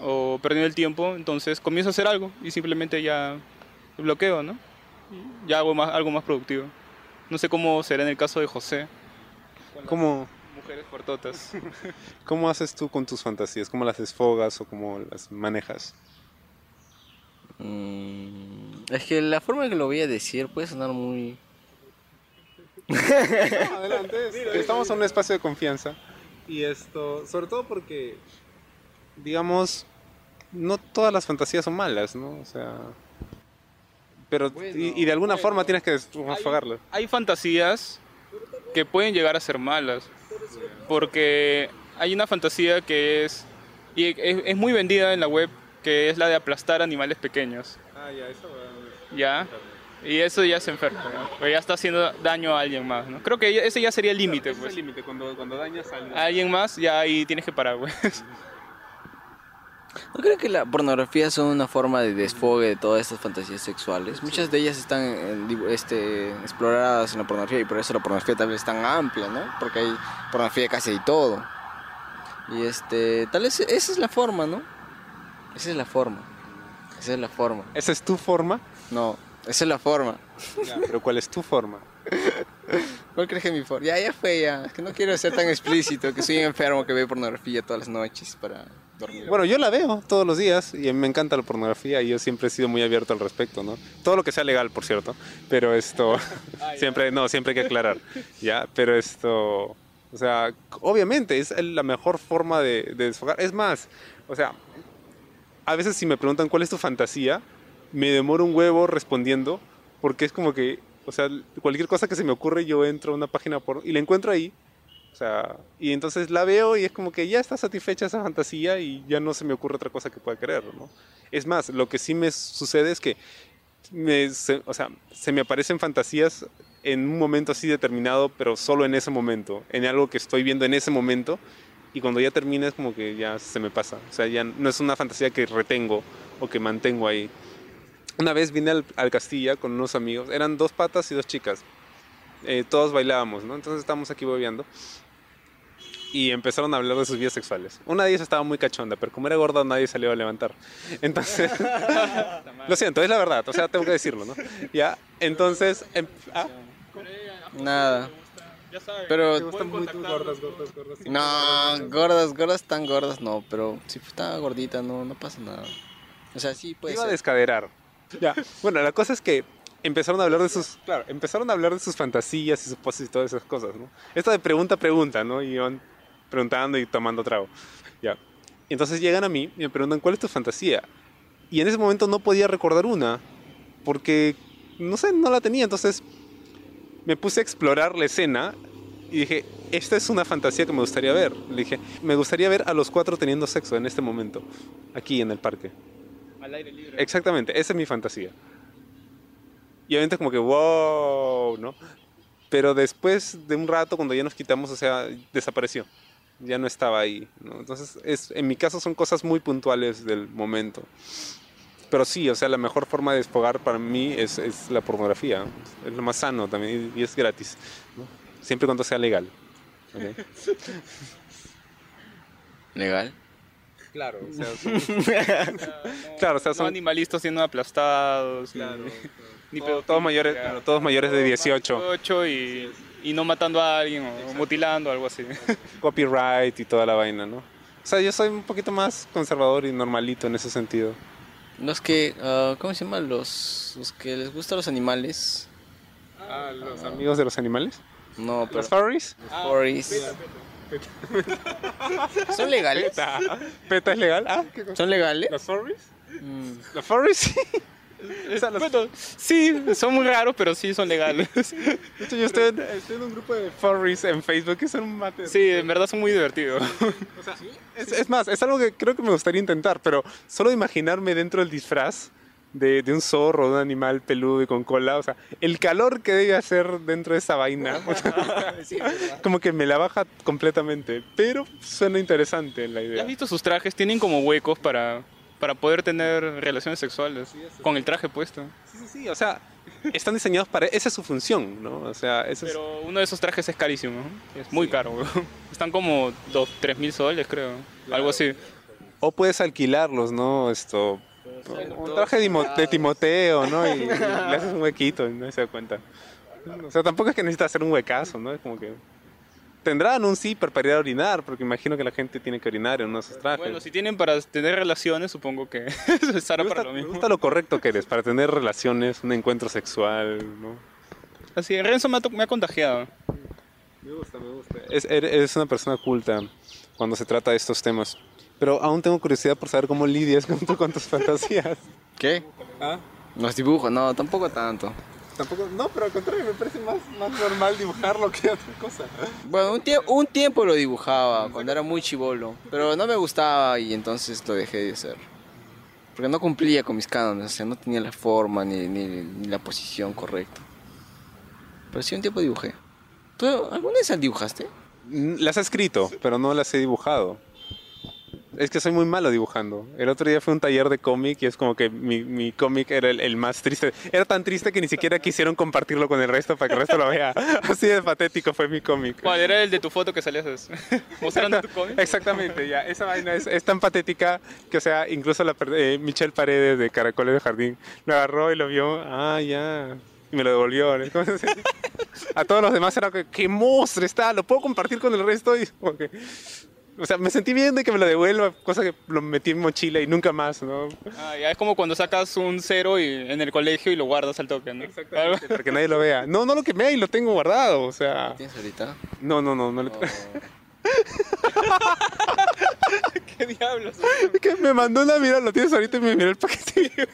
o perdiendo el tiempo, entonces comienzo a hacer algo y simplemente ya bloqueo, ¿no? Ya hago más, algo más productivo. No sé cómo será en el caso de José. ¿Cómo, Mujeres cortotas. ¿Cómo haces tú con tus fantasías? ¿Cómo las desfogas o cómo las manejas? Mm, es que la forma en que lo voy a decir puede sonar muy... adelante. Estamos en un espacio de confianza. Y esto, sobre todo porque, digamos, no todas las fantasías son malas, ¿no? O sea. Pero, y, y de alguna forma tienes que desfogarlas. hay fantasías que pueden llegar a ser malas. Porque hay una fantasía que es, y es, es muy vendida en la web, que es la de aplastar animales pequeños. Ah, ya, eso ¿Ya? Y eso ya se enferma, ¿no? Porque ya está haciendo daño a alguien más, ¿no? Creo que ese ya sería el límite, pues. límite, cuando, cuando dañas a A alguien más, ya ahí tienes que parar, pues. ¿No creo que la pornografía son una forma de desfogue de todas estas fantasías sexuales? Muchas de ellas están este, exploradas en la pornografía y por eso la pornografía tal vez es tan amplia, ¿no? Porque hay pornografía casi de todo. Y este, tal vez esa es la forma, ¿no? Esa es la forma. Esa es la forma. ¿Esa es tu forma? No, esa es la forma. Ya, pero ¿cuál es tu forma? ¿Cuál crees que es mi for? Ya, ya fue, ya. Es que no quiero ser tan explícito, que soy enfermo que ve pornografía todas las noches para Bueno, yo la veo todos los días y me encanta la pornografía y yo siempre he sido muy abierto al respecto, ¿no? Todo lo que sea legal, por cierto, pero esto siempre no, siempre hay que aclarar, ¿ya? Pero esto, o sea, obviamente es la mejor forma de, de desfogar. Es más, o sea, a veces si me preguntan cuál es tu fantasía, me demoro un huevo respondiendo porque es como que, o sea, cualquier cosa que se me ocurre yo entro a una página por y la encuentro ahí. O sea, y entonces la veo y es como que ya está satisfecha esa fantasía y ya no se me ocurre otra cosa que pueda querer, ¿no? Es más, lo que sí me sucede es que me, se, o sea, se me aparecen fantasías en un momento así determinado, pero solo en ese momento, en algo que estoy viendo en ese momento y cuando ya termina es como que ya se me pasa. O sea, ya no es una fantasía que retengo o que mantengo ahí. Una vez vine al, al Castilla con unos amigos, eran dos patas y dos chicas. Eh, todos bailábamos, ¿no? Entonces estábamos aquí bebiendo y empezaron a hablar de sus vidas sexuales. Una de ellas estaba muy cachonda, pero como era gorda nadie salió a levantar. Entonces, lo siento, es la verdad, o sea, tengo que decirlo, ¿no? Ya, entonces, em- ah, Nada. Ya sabes. Pero, ¿te gustan muy gordas, gordas, gordas? no, gordas, gordas tan gordas no, pero si está gordita no, no pasa nada. O sea, sí puede iba a ser. descaderar. Ya. Bueno, la cosa es que empezaron a hablar de sus, claro, empezaron a hablar de sus fantasías y sus poses y todas esas cosas, ¿no? Esto de pregunta a pregunta, ¿no? Y iban preguntando y tomando trago. Ya. Entonces llegan a mí y me preguntan, ¿cuál es tu fantasía? Y en ese momento no podía recordar una, porque, no sé, no la tenía. Entonces me puse a explorar la escena y dije, esta es una fantasía que me gustaría ver. Le dije, me gustaría ver a los cuatro teniendo sexo en este momento, aquí en el parque. Al aire libre. Exactamente, esa es mi fantasía. Y obviamente como que, wow, ¿no? Pero después de un rato, cuando ya nos quitamos, o sea, desapareció. Ya no estaba ahí, ¿no? Entonces, es, en mi caso son cosas muy puntuales del momento. Pero sí, o sea, la mejor forma de desfogar para mí es, es la pornografía. Es lo más sano también y, y es gratis, ¿no? Siempre y cuando sea legal. ¿ok? Legal. Claro, o sea, No, Claro, o sea, no son- animalistas siendo aplastados. ni- Ni Todo- pedofilia, todos mayores, claro, todos mayores de 18. 18 y, y no matando a alguien o mutilando, algo así. copyright y toda la vaina, ¿no? O sea, yo soy un poquito más conservador y normalito en ese sentido. Los que, ah, ¿cómo se llama? Los, los que les gustan los animales. Ah, los amigos de los animales. No, pero Los furries. los furries. ¿Son legales? Peta. Peta es legal. Ah, ¿qué cosa? ¿Son legales? ¿Los furries? Mm. Los furries sí. O sea, los- Bueno, sí, son muy raros, pero sí son legales. de hecho, yo estoy en, estoy en un grupo de furries en Facebook que son un mate. Sí, en verdad son muy divertidos. O sea, es, es más, es algo que creo que me gustaría intentar, pero solo imaginarme dentro del disfraz de, de un zorro, de un animal peludo y con cola, o sea, el calor que debe hacer dentro de esa vaina, o sea, como que me la baja completamente, pero suena interesante la ¿Ya idea. has visto sus trajes? Tienen como huecos para, para poder tener relaciones sexuales con el traje puesto. Sí, sí, sí, o sea, están diseñados para, esa es su función, ¿no? O sea, eso es... Pero uno de esos trajes es carísimo, es muy caro. weón. Están como 2, 3 mil soles, creo. Algo así. O puedes alquilarlos, ¿no? Esto, un traje de, Timo- de Timoteo, ¿no? Y le haces un huequito y no se da cuenta. O sea, tampoco es que necesitas hacer un huecazo, ¿no? Es como que... Tendrán un zipper para ir a orinar, porque imagino que la gente tiene que orinar en uno de esos trajes. Bueno, si tienen para tener relaciones, supongo que estará me, gusta, para lo me mismo. gusta lo correcto que eres, para tener relaciones, un encuentro sexual, ¿no? Así, Renzo me ha, me ha contagiado. Me gusta, me gusta. Es, eres eres una persona culta cuando se trata de estos temas. Pero aún tengo curiosidad por saber cómo lidias con, tu- con tus fantasías. ¿Qué? ¿Ah? Los dibujos, no, tampoco tanto. Tampoco, no, pero al contrario, me parece más, más normal dibujarlo que otra cosa. Bueno, un, tie- un tiempo lo dibujaba, cuando era muy chivolo, pero no me gustaba y entonces lo dejé de hacer. Porque no cumplía con mis cánones, o sea, no tenía la forma ni, ni, ni la posición correcta. Pero sí un tiempo dibujé. ¿Tú alguna vez dibujaste? Las he escrito, pero no las he dibujado. Es que soy muy malo dibujando. El otro día fue un taller de cómic y es como que mi, mi cómic era el, el más triste. Era tan triste que ni siquiera quisieron compartirlo con el resto para que el resto lo vea. Así de patético fue mi cómic. ¿Cuál era el de tu foto que salías mostrando tu cómic? Exactamente, ya. Esa vaina es, es tan patética que, o sea, incluso la, eh, Michelle Paredes de Caracoles de Jardín lo agarró y lo vio. Ah, ya. y me lo devolvió. a todos los demás era que, qué monstruo está, lo puedo compartir con el resto. Y, o sea, me sentí bien de que me lo devuelva, cosa que lo metí en mochila y nunca más, ¿no? Ah, ya es como cuando sacas un cero y, en el colegio y lo guardas al toque, ¿no? Algo- Para que nadie lo vea. No, no lo quemé y lo tengo guardado, o sea... ¿Tienes ahorita? No, no, no, no le- O- ¿Qué diablos? Es que me mandó una mirada, lo tienes ahorita y me miró el paquetillo.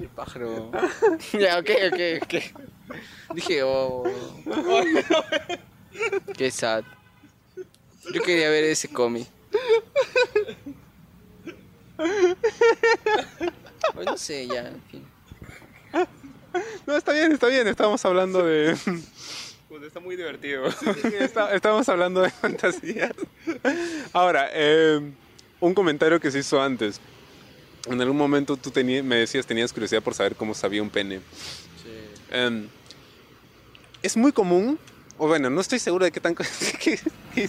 El pájaro. ya, ok, ok, ok. Dije, oh. Qué sad. Yo quería ver ese cómic. Pues no sé, ya, en fin. No, está bien, está bien, estábamos hablando de... Pues está muy divertido. Está- Estábamos hablando de fantasías. Ahora, eh, un comentario que se hizo antes. En algún momento tú me decías, tenías curiosidad por saber cómo sabía un pene. Em, es muy común, o bueno, no estoy seguro de qué tan... ¿Qué, qué?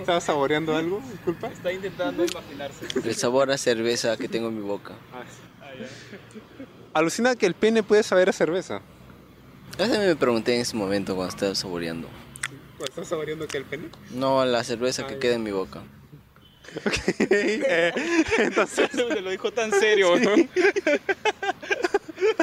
¿Estabas saboreando algo? Disculpa. Está intentando imaginarse. El sabor a cerveza que tengo en mi boca. Alucina que el pene puede saber a cerveza. Eso me pregunté en ese momento cuando estaba saboreando. ¿Estás saboreando que el pene? No, la cerveza que queda en mi boca. Eh, entonces, Se lo dijo tan serio, ¿no?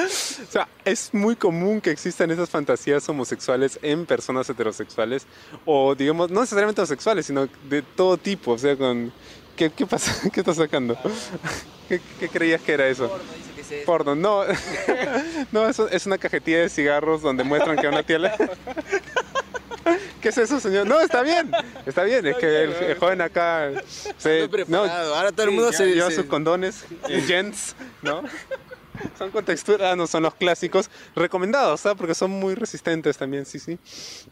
O sea, es muy común que existan esas fantasías homosexuales en personas heterosexuales o digamos, no necesariamente homosexuales, sino de todo tipo, o sea, con... ¿Qué, qué pasa? ¿Qué estás sacando? ¿Qué, qué creías que era eso? Porno, no. no, eso es una cajetilla de cigarros donde muestran que a una tía. ¿Qué es eso, señor? No, está bien, está bien, es que el, el joven acá... se- preparado. Ahora todo el Sí, mundo ya- se... lleva sus condones, eh, gents, ¿no? Son con textura, no son los clásicos recomendados, ¿sabes? Porque son muy resistentes también, sí, sí.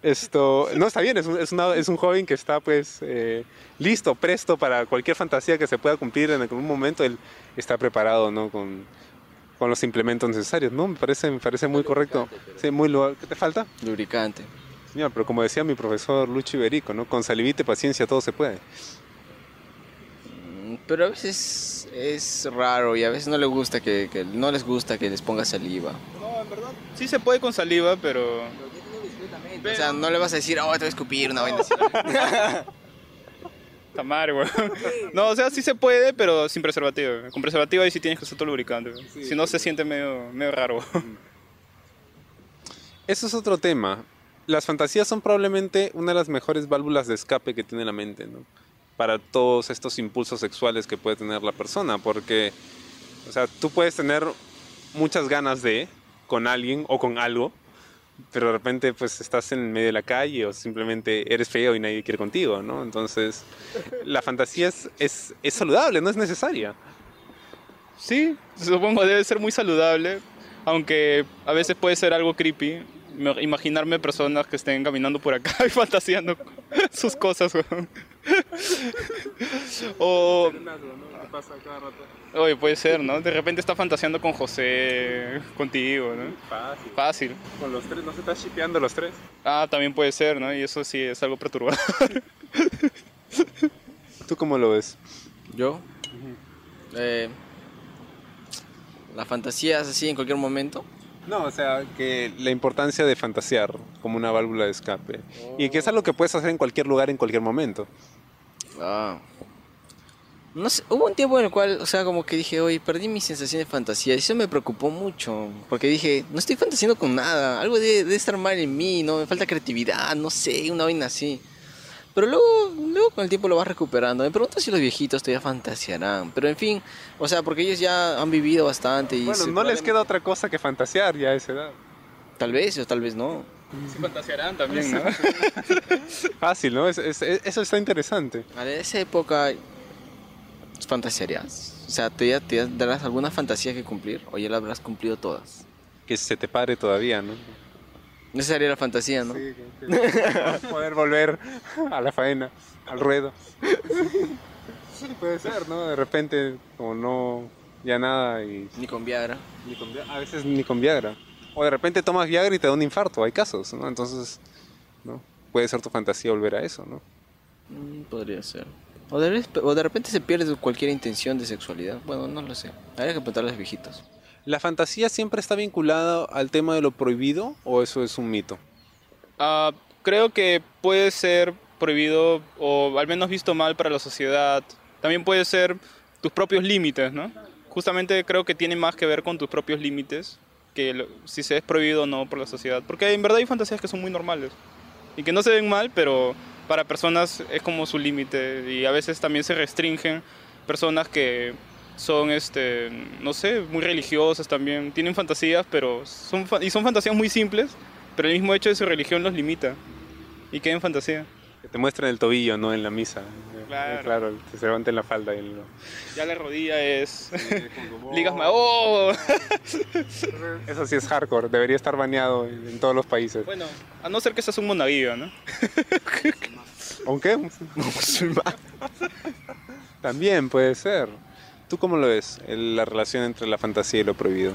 Esto, no está bien, es un, es una- es un joven que está pues eh, listo, presto para cualquier fantasía que se pueda cumplir en algún momento, él está preparado, ¿no? Con, con los implementos necesarios, ¿no? Me parece, me parece muy correcto. Sí, muy lo ¿Qué te falta? Lubricante. Señor, pero como decía mi profesor Lucho Iberico, ¿no? Con salivita y paciencia todo se puede. Pero a veces es raro y a veces no le gusta que, que- no les gusta que les ponga saliva. No, en verdad. Sí se puede con saliva, pero. O sea, no le vas a decir, oh, te voy a escupir una vaina así. Está mal, güey. No, o sea, sí se puede, pero sin preservativo. Con preservativo ahí sí tienes que usar tu lubricante. si no, se siente medio, medio raro. Eso es otro tema. Las fantasías son probablemente una de las mejores válvulas de escape que tiene la mente, ¿no? Para todos estos impulsos sexuales que puede tener la persona, porque, o sea, tú puedes tener muchas ganas de con alguien o con algo, pero de repente pues estás en medio de la calle o simplemente eres feo y nadie quiere contigo, ¿no? Entonces, la fantasía es, es, es saludable, no es necesaria. Sí, supongo debe ser muy saludable, aunque a veces puede ser algo creepy. Me- Imaginarme personas que estén caminando por acá y fantaseando sus cosas. weón. o, oye, puede ser, ¿no? De repente está fantaseando con José, contigo, ¿no? Fácil. Fácil. Con los tres, ¿no se está shipeando los tres? Ah, también puede ser, ¿no? Y eso sí es algo perturbador. ¿Tú cómo lo ves? Yo. Eh, la fantasía es así en cualquier momento. No, o sea, que la importancia de fantasear como una válvula de escape. Y que es algo que puedes hacer en cualquier lugar, en cualquier momento. Ah. No sé, hubo un tiempo en el cual, o sea, como que dije, oye, perdí mi sensación de fantasía. Y eso me preocupó mucho. Porque dije, no estoy fantaseando con nada. Algo debe, debe estar mal en mí, ¿no? Me falta creatividad, no sé, una vaina así. Pero luego, luego con el tiempo lo vas recuperando. Me pregunto si los viejitos todavía fantasearán. Pero en fin, o sea, porque ellos ya han vivido bastante y... Bueno, se- no les queda otra cosa que fantasear ya a esa edad. Tal vez o tal vez no. Sí fantasearán también, ¿no? Fácil, ¿no? Es- es- es- eso está interesante. A esa época fantasearías. O sea, ¿te, ya- te darás alguna fantasía que cumplir o ya la habrás cumplido todas? Que se te pare todavía, ¿no? Esa sería la fantasía, ¿no? Sí, que- poder volver a la faena, al ruedo. Sí, puede ser, ¿no? De repente, como no, ya nada y Ni con Viagra. Ni con a veces ni con Viagra. O de repente tomas Viagra y te da un infarto, hay casos, ¿no? Entonces, ¿no? Puede ser tu fantasía volver a eso, ¿no? Mm, podría ser. O de, o de repente se pierde cualquier intención de sexualidad. Bueno, no lo sé. Habría que preguntarle a los viejitos. ¿La fantasía siempre está vinculada al tema de lo prohibido o eso es un mito? Ah, creo que puede ser prohibido o al menos visto mal para la sociedad. También puede ser tus propios límites, ¿no? Justamente creo que tiene más que ver con tus propios límites que si se es prohibido o no por la sociedad. Porque en verdad hay fantasías que son muy normales y que no se ven mal, pero para personas es como su límite y a veces también se restringen personas que son, este, no sé, muy religiosas también, tienen fantasías, pero son, fa- y son fantasías muy simples, pero el mismo hecho de su religión los limita y queda en fantasía. Que te muestran el tobillo, ¿no? En la misa. Claro. Claro, que se levanten la falda y el... Ya la rodilla es... Ligas ma- ¡Oh! Eso sí es hardcore, debería estar baneado en, en todos los países. Bueno, a no ser que seas un monaguillo, ¿no? ¿Aunque? También puede ser. ¿Tú cómo lo ves? el- la relación entre la fantasía y lo prohibido.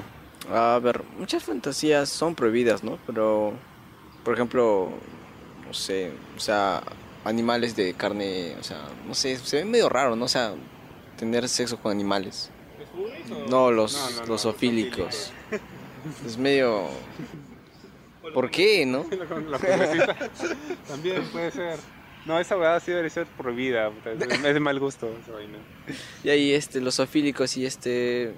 A ver, muchas fantasías son prohibidas, ¿no? Pero, por ejemplo, no sé, o sea, animales de carne, o sea, no sé, se ve medio raro, ¿no? O sea, tener sexo con animales. No, los, No, no, no, los zoofílicos. Es medio... ¿Por qué, no? La pobrecita. También puede ser. No, esa weá sí debería ser prohibida. Es de mal gusto esa vaina. Y ahí este, los zoofílicos y este...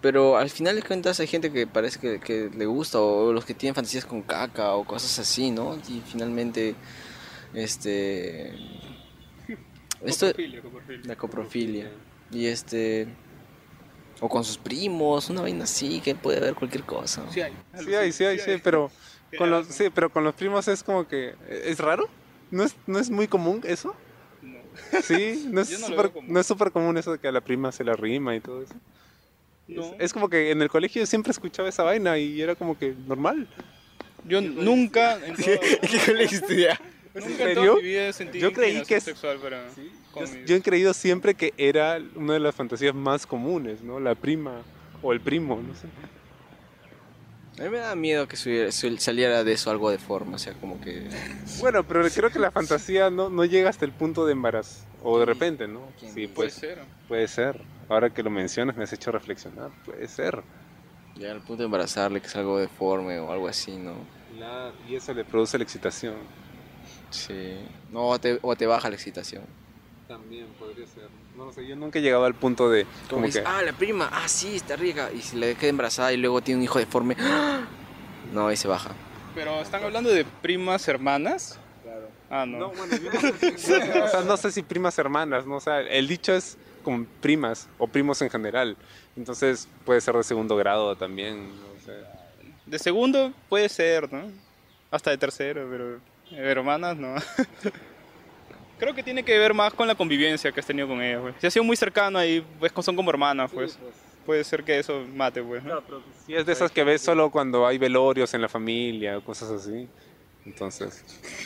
Pero al final de cuentas hay gente que parece que, que le gusta o los que tienen fantasías con caca o cosas así, ¿no? Y finalmente, este... Esto, Coprofilia, coprofilia. la coprofilia. Y este... O con sus primos, una vaina así, que puede haber cualquier cosa. Sí hay. Sí hay, sí hay, sí, pero con los, sí, pero con los primos es como que es raro. ¿No es, no es muy común eso? No. Sí, no es no súper común. no es súper común eso de que a la prima se la rima y todo eso. No. Es, es como que en el colegio siempre escuchaba esa vaina y era como que normal. Yo nunca en toda, ¿En nunca en toda mi vida he sentido Yo creí que es- sexual para Yo, mis- yo he creído siempre que era una de las fantasías más comunes, ¿no? La prima o el primo, no sé. A mí me da miedo que saliera de eso algo de forma, o sea, como que... Bueno, pero creo que la fantasía no, no llega hasta el punto de embarazo. O de repente, ¿no? Sí, puede pues, ser. puede ser. Ahora que lo mencionas me has hecho reflexionar. Puede ser. Llegar al punto de embarazarle, que es algo deforme o algo así, ¿no? Y eso le produce la excitación. Sí. No, o te, o te baja la excitación. También podría ser. No lo sé, yo nunca he llegado al punto de... Como Como que ah, la prima, ah, sí, está rica. Y si le queda embarazada y luego tiene un hijo deforme, ¡ah! no, ahí se baja. Pero están hablando de primas hermanas. Ah, no. No, bueno, yo no, sé- o sea, no sé si primas hermanas, ¿no? O sea, el dicho es como primas o primos en general. Entonces puede ser de segundo grado también. no sé. De segundo puede ser, ¿no? Hasta de tercero, pero hermanas no. Creo que tiene que ver más con la convivencia que has tenido con ellas, pues. Si has sido muy cercano ahí, pues son como hermanas, pues. Puede ser que eso mate, pues. ¿no? Si es de esas que ves solo cuando hay velorios en la familia o cosas así. Entonces,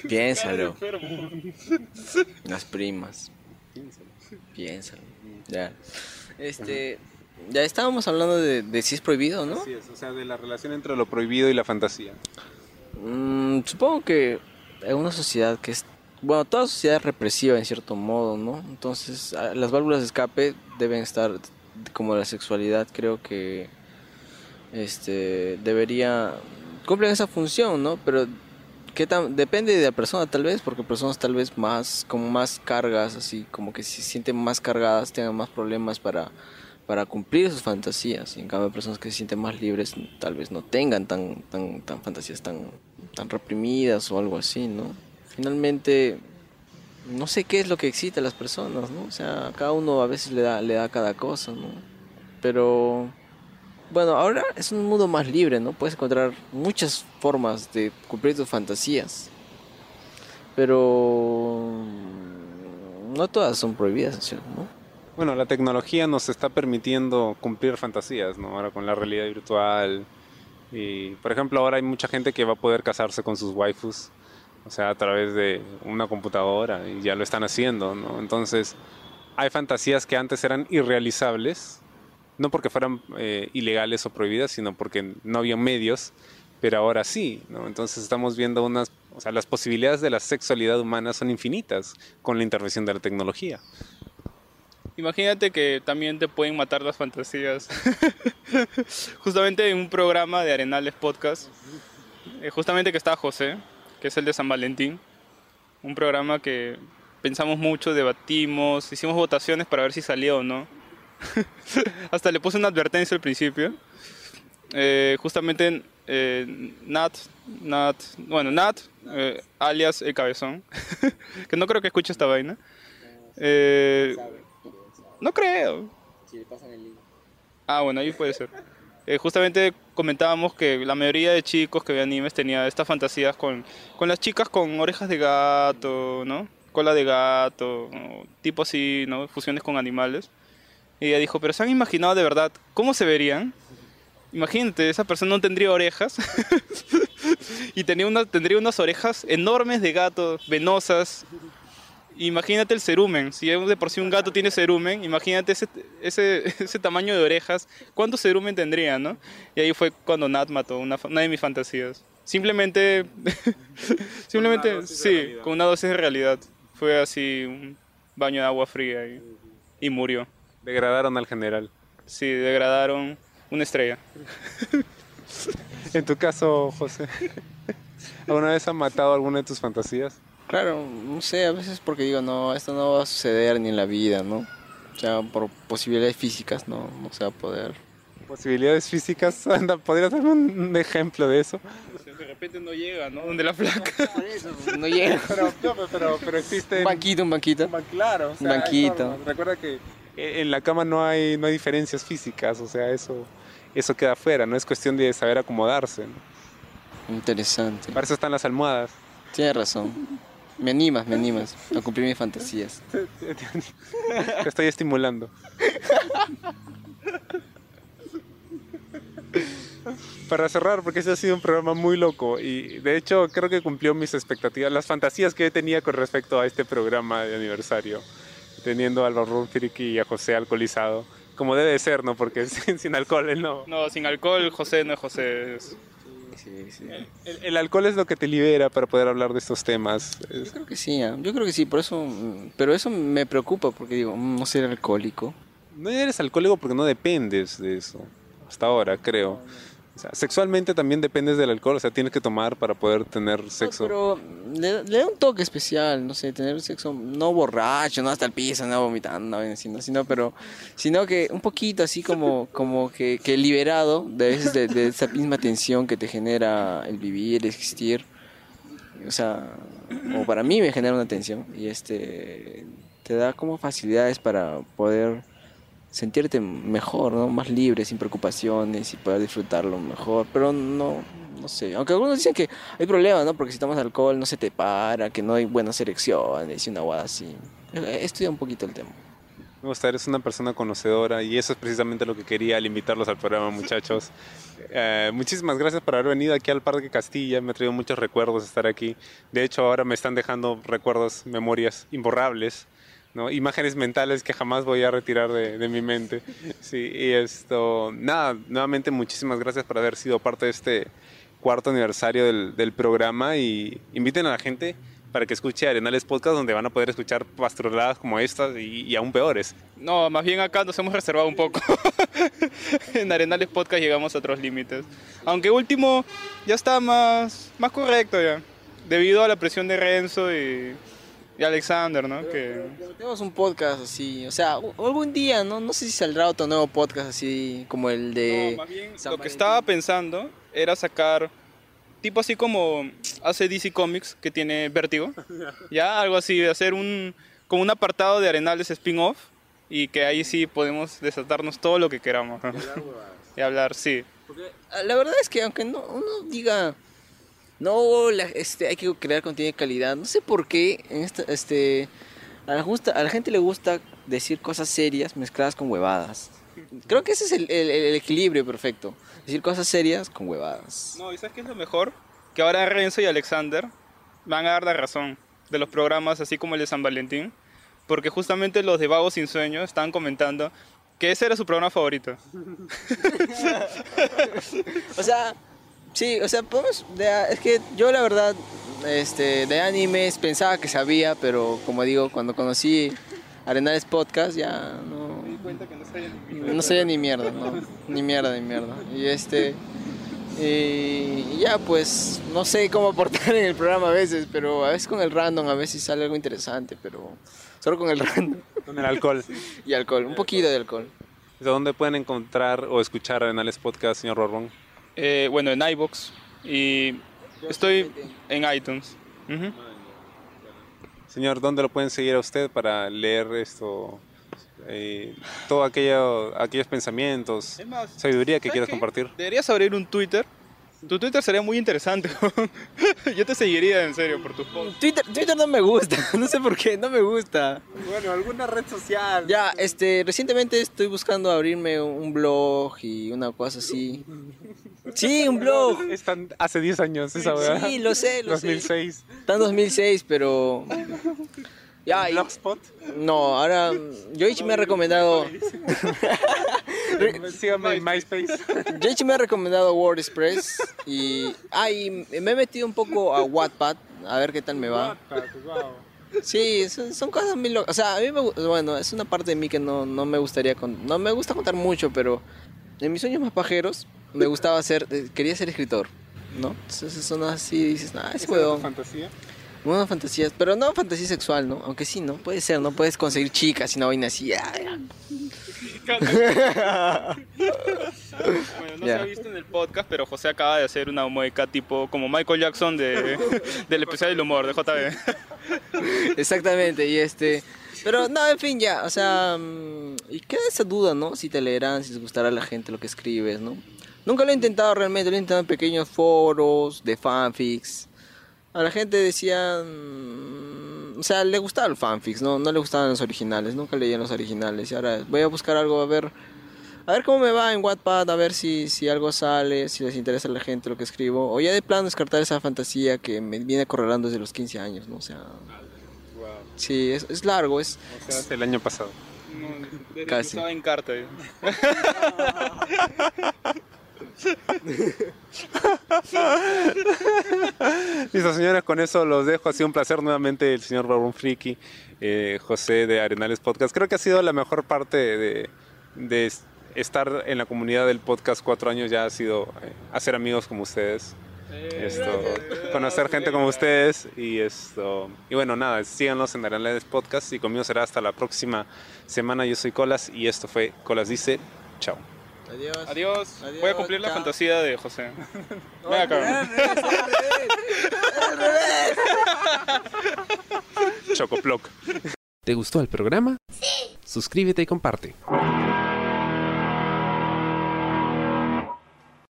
Piénsalo. Las primas. Piénsalo. Ya. Este. Ya estábamos hablando de, de si es prohibido, ¿no? es, o sea, de la relación entre lo prohibido y la fantasía. Mm, supongo que en una sociedad que es. Bueno, toda sociedad es represiva en cierto modo, ¿no? Entonces, las válvulas de escape deben estar como la sexualidad, creo que. Este. Debería. Cumplen esa función, ¿no? Pero. ¿qué tan, depende de la persona, tal vez, porque personas tal vez más. Como más cargas, así, como que se sienten más cargadas, tengan más problemas para para cumplir sus fantasías. Y en cambio, personas que se sienten más libres tal vez no tengan tan, tan, tan fantasías tan, tan reprimidas o algo así, ¿no? Finalmente, no sé qué es lo que excita a las personas, ¿no? O sea, cada uno a veces le da, le da cada cosa, ¿no? Pero, bueno, ahora es un mundo más libre, ¿no? Puedes encontrar muchas formas de cumplir tus fantasías. Pero no todas son prohibidas. ¿no? Bueno, la tecnología nos está permitiendo cumplir fantasías, ¿no? Ahora con la realidad virtual. Y, por ejemplo, ahora hay mucha gente que va a poder casarse con sus waifus, o sea, a través de una computadora, y ya lo están haciendo, ¿no? Entonces, hay fantasías que antes eran irrealizables, no porque fueran eh, ilegales o prohibidas, sino porque no había medios, pero ahora sí, ¿no? Entonces estamos viendo unas, o sea, las posibilidades de la sexualidad humana son infinitas con la intervención de la tecnología. Imagínate que también te pueden matar las fantasías. justamente en un programa de Arenales Podcast, eh, justamente que está José, que es el de San Valentín, un programa que pensamos mucho, debatimos, hicimos votaciones para ver si salía o no. Hasta le puse una advertencia al principio. Eh, justamente eh, Nat, Nat, bueno, Nat, eh, alias El Cabezón, que no creo que escuche esta vaina. Eh, no creo. Ah, bueno, ahí puede ser. Eh, justamente comentábamos que la mayoría de chicos que veían animes tenía estas fantasías con, con las chicas con orejas de gato, ¿no? Cola de gato, tipo así, ¿no? Fusiones con animales. Y ella dijo, pero ¿se han imaginado de verdad cómo se verían? Imagínate, esa persona no tendría orejas y tenía una, tendría unas orejas enormes de gato, venosas. Imagínate el cerumen, si de por sí un gato tiene cerumen, imagínate ese, ese, ese tamaño de orejas, ¿cuánto cerumen tendría, no? Y ahí fue cuando Nat mató una, una de mis fantasías. Simplemente, simplemente, sí, con una dosis de realidad. Fue así un baño de agua fría y, y murió. Degradaron al general. Sí, degradaron una estrella. En tu caso, José, ¿alguna vez han matado alguna de tus fantasías? Claro, no sé, a veces porque digo, no, esto no va a suceder ni en la vida, ¿no? O sea, por posibilidades físicas no, no se va a poder. Posibilidades físicas, anda, ¿podrías darme un ejemplo de eso? De repente no llega, ¿no? Donde la flaca. No llega. Pero, pero, pero existe... Un banquito, un banquito. Claro, o sea, Un banquito. Recuerda que eh, en la cama no hay, no hay diferencias físicas, o sea, eso, eso queda afuera, no es cuestión de saber acomodarse. ¿no? Interesante. Para eso están las almohadas. Tienes razón. Me animas, me animas a cumplir mis fantasías. Te estoy estimulando. Para cerrar, porque este ha sido un programa muy loco y de hecho creo que cumplió mis expectativas, las fantasías que yo tenía con respecto a este programa de aniversario, teniendo al Barrón Firiki y a José alcoholizado, como debe de ser, ¿no? Porque sin, sin alcohol él no. No, sin alcohol, José no es José. es- Sí, sí. El, el alcohol es lo que te libera para poder hablar de estos temas. Yo creo que sí, ¿ah? yo creo que sí, por eso, mm, pero eso me preocupa porque digo, mm, no ser alcohólico. No eres alcohólico porque no dependes de eso. Hasta ahora, creo. O sea, sexualmente también dependes del alcohol. O sea, tienes que tomar para poder tener sexo. Pero le, le da un toque especial, no sé, tener sexo no borracho, no hasta el piso, no vomitando, no, sino, sino, pero, sino que un poquito así como, como que, que liberado de veces de, de esa misma tensión que te genera el vivir, el existir. O sea, o para mí me genera una tensión y este te da como facilidades para poder sentirte mejor, ¿no? Más libre, sin preocupaciones y poder disfrutarlo mejor. Pero no, no sé. Aunque algunos dicen que hay problemas, ¿no? Porque si tomas alcohol no se te para, que no hay buenas erecciones y una guada así. He estudiado un poquito el tema. Me gusta, eres una persona conocedora y eso es precisamente lo que quería al invitarlos al programa, muchachos. Eh, muchísimas gracias por haber venido aquí al Parque Castilla. Me ha traído muchos recuerdos estar aquí. De hecho, ahora me están dejando recuerdos, memorias imborrables. ¿No? Imágenes mentales que jamás voy a retirar de, de mi mente. Sí, y esto, nada, nuevamente muchísimas gracias por haber sido parte de este cuarto aniversario del, del programa y inviten a la gente para que escuche Arenales Podcast donde van a poder escuchar pastroladas como estas y, y aún peores. No, más bien acá nos hemos reservado un poco. en Arenales Podcast llegamos a otros límites. Aunque último ya está más, más correcto ya. Debido a la presión de Renzo y, y Alexander, ¿no? Que... Tenemos un podcast así, o sea, algún día, ¿no? No sé si saldrá otro nuevo podcast así como el de... No, más bien San lo que estaba pensando era sacar tipo así como hace DC Comics que tiene Vértigo. ya algo así, de hacer un como un apartado de Arenales spin-off y que ahí sí podemos desatarnos todo lo que queramos. ¿no? y hablar, sí. Ah, La verdad es que aunque no, uno diga, no, la- este, hay que crear contenido de calidad, no sé por qué esta, este, a la, gusta- a la gente le gusta decir cosas serias mezcladas con huevadas. Creo que ese es el, el- el equilibrio perfecto. Decir cosas serias con huevadas. No, ¿y sabes qué es lo mejor? Que ahora Renzo y Alexander van a dar la razón de los programas así como el de San Valentín, porque justamente los de Vagos sin Sueño estaban comentando que ese era su programa favorito. O sea, sí, o sea, podemos, de- es que yo la verdad, este, de animes pensaba que sabía, pero como digo, cuando conocí Arenales Podcast, ya no, cuenta que no sabía no sabía ni mierda, no, ni mierda, ni mierda. Y este, y ya pues, no sé cómo aportar en el programa a veces, pero a veces con el random, a veces sale algo interesante, pero solo con el random Con el alcohol. y alcohol, un poquito de alcohol. ¿De dónde pueden encontrar o escuchar Arenales Podcast, señor Rorbón? Eh, bueno, en iBox y estoy en iTunes. Señor, ¿dónde lo pueden seguir a usted para leer esto? Eh, todo aquello, aquellos pensamientos, más, sabiduría que ¿sabes quieras qué? compartir. Deberías abrir un Twitter. Tu Twitter sería muy interesante. Yo te seguiría en serio por tus posts. Twitter, Twitter no me gusta, no sé por qué, no me gusta. Bueno, alguna red social. Ya, este, recientemente estoy buscando abrirme un blog y una cosa así. Sí, un blog. Están hace 10 años esa verdad. Sí, lo sé, lo sé. 2006. Está en 2006, pero... Ya, Blogspot. no, ahora Yoichi me ha recomendado... Síganme en MySpace. Yoichi me ha recomendado WordPress y... Ah, y me he metido un poco a Wattpad, a ver qué tal me va. Sí, son, son cosas muy locas. O sea, a mí me bueno, es una parte de mí que no, no me gustaría con- no me gusta contar mucho, pero en mis sueños más pajeros me gustaba ser eh, quería ser escritor, ¿no? Entonces son así dices, "Ah, ese huevón". fantasía? Bueno, fantasías, pero no fantasía sexual, ¿no? Aunque sí, ¿no? Puede ser, ¿no? Puedes conseguir chicas y una vaina así. ah, ya. Bueno, no se ha visto en el podcast, pero José acaba de hacer una mueca tipo como Michael Jackson de, del especial del humor de JB. Exactamente, y este... Pero no, en fin, ya, o sea... mm, Y queda esa duda, ¿no? Si te leerán, si les gustará a la gente lo que escribes, ¿no? Nunca lo he intentado realmente, lo he intentado en pequeños foros, de fanfics. A la gente decían... O sea, le gustaban los fanfics, ¿no? No le gustaban los originales, nunca leían los originales. Y ahora voy a buscar algo, a ver... A ver cómo me va en Wattpad, a ver si, si algo sale, si les interesa a la gente lo que escribo. O ya de plano descartar esa fantasía que me viene acorralando desde los 15 años, ¿no? O sea... Sí, es, es largo, es... O sea, hace el año pasado. Casi. Estaba en carta. Listo, señores, con eso los dejo. Ha sido un placer nuevamente el señor Barbón Friki, eh, José de Arenales Podcast. Creo que ha sido la mejor parte de, de estar en la comunidad del podcast cuatro años. Ya ha sido eh, hacer amigos como ustedes. Esto, conocer gente como ustedes y esto y bueno nada síganos en Arenales Podcast y conmigo será hasta la próxima semana yo soy Colas y esto fue Colas dice chao Adiós. Adiós. Adiós, Voy a cumplir la fantasía de José. Ven acá. Chocoploc ¿Te gustó el programa? Sí. Suscríbete y comparte.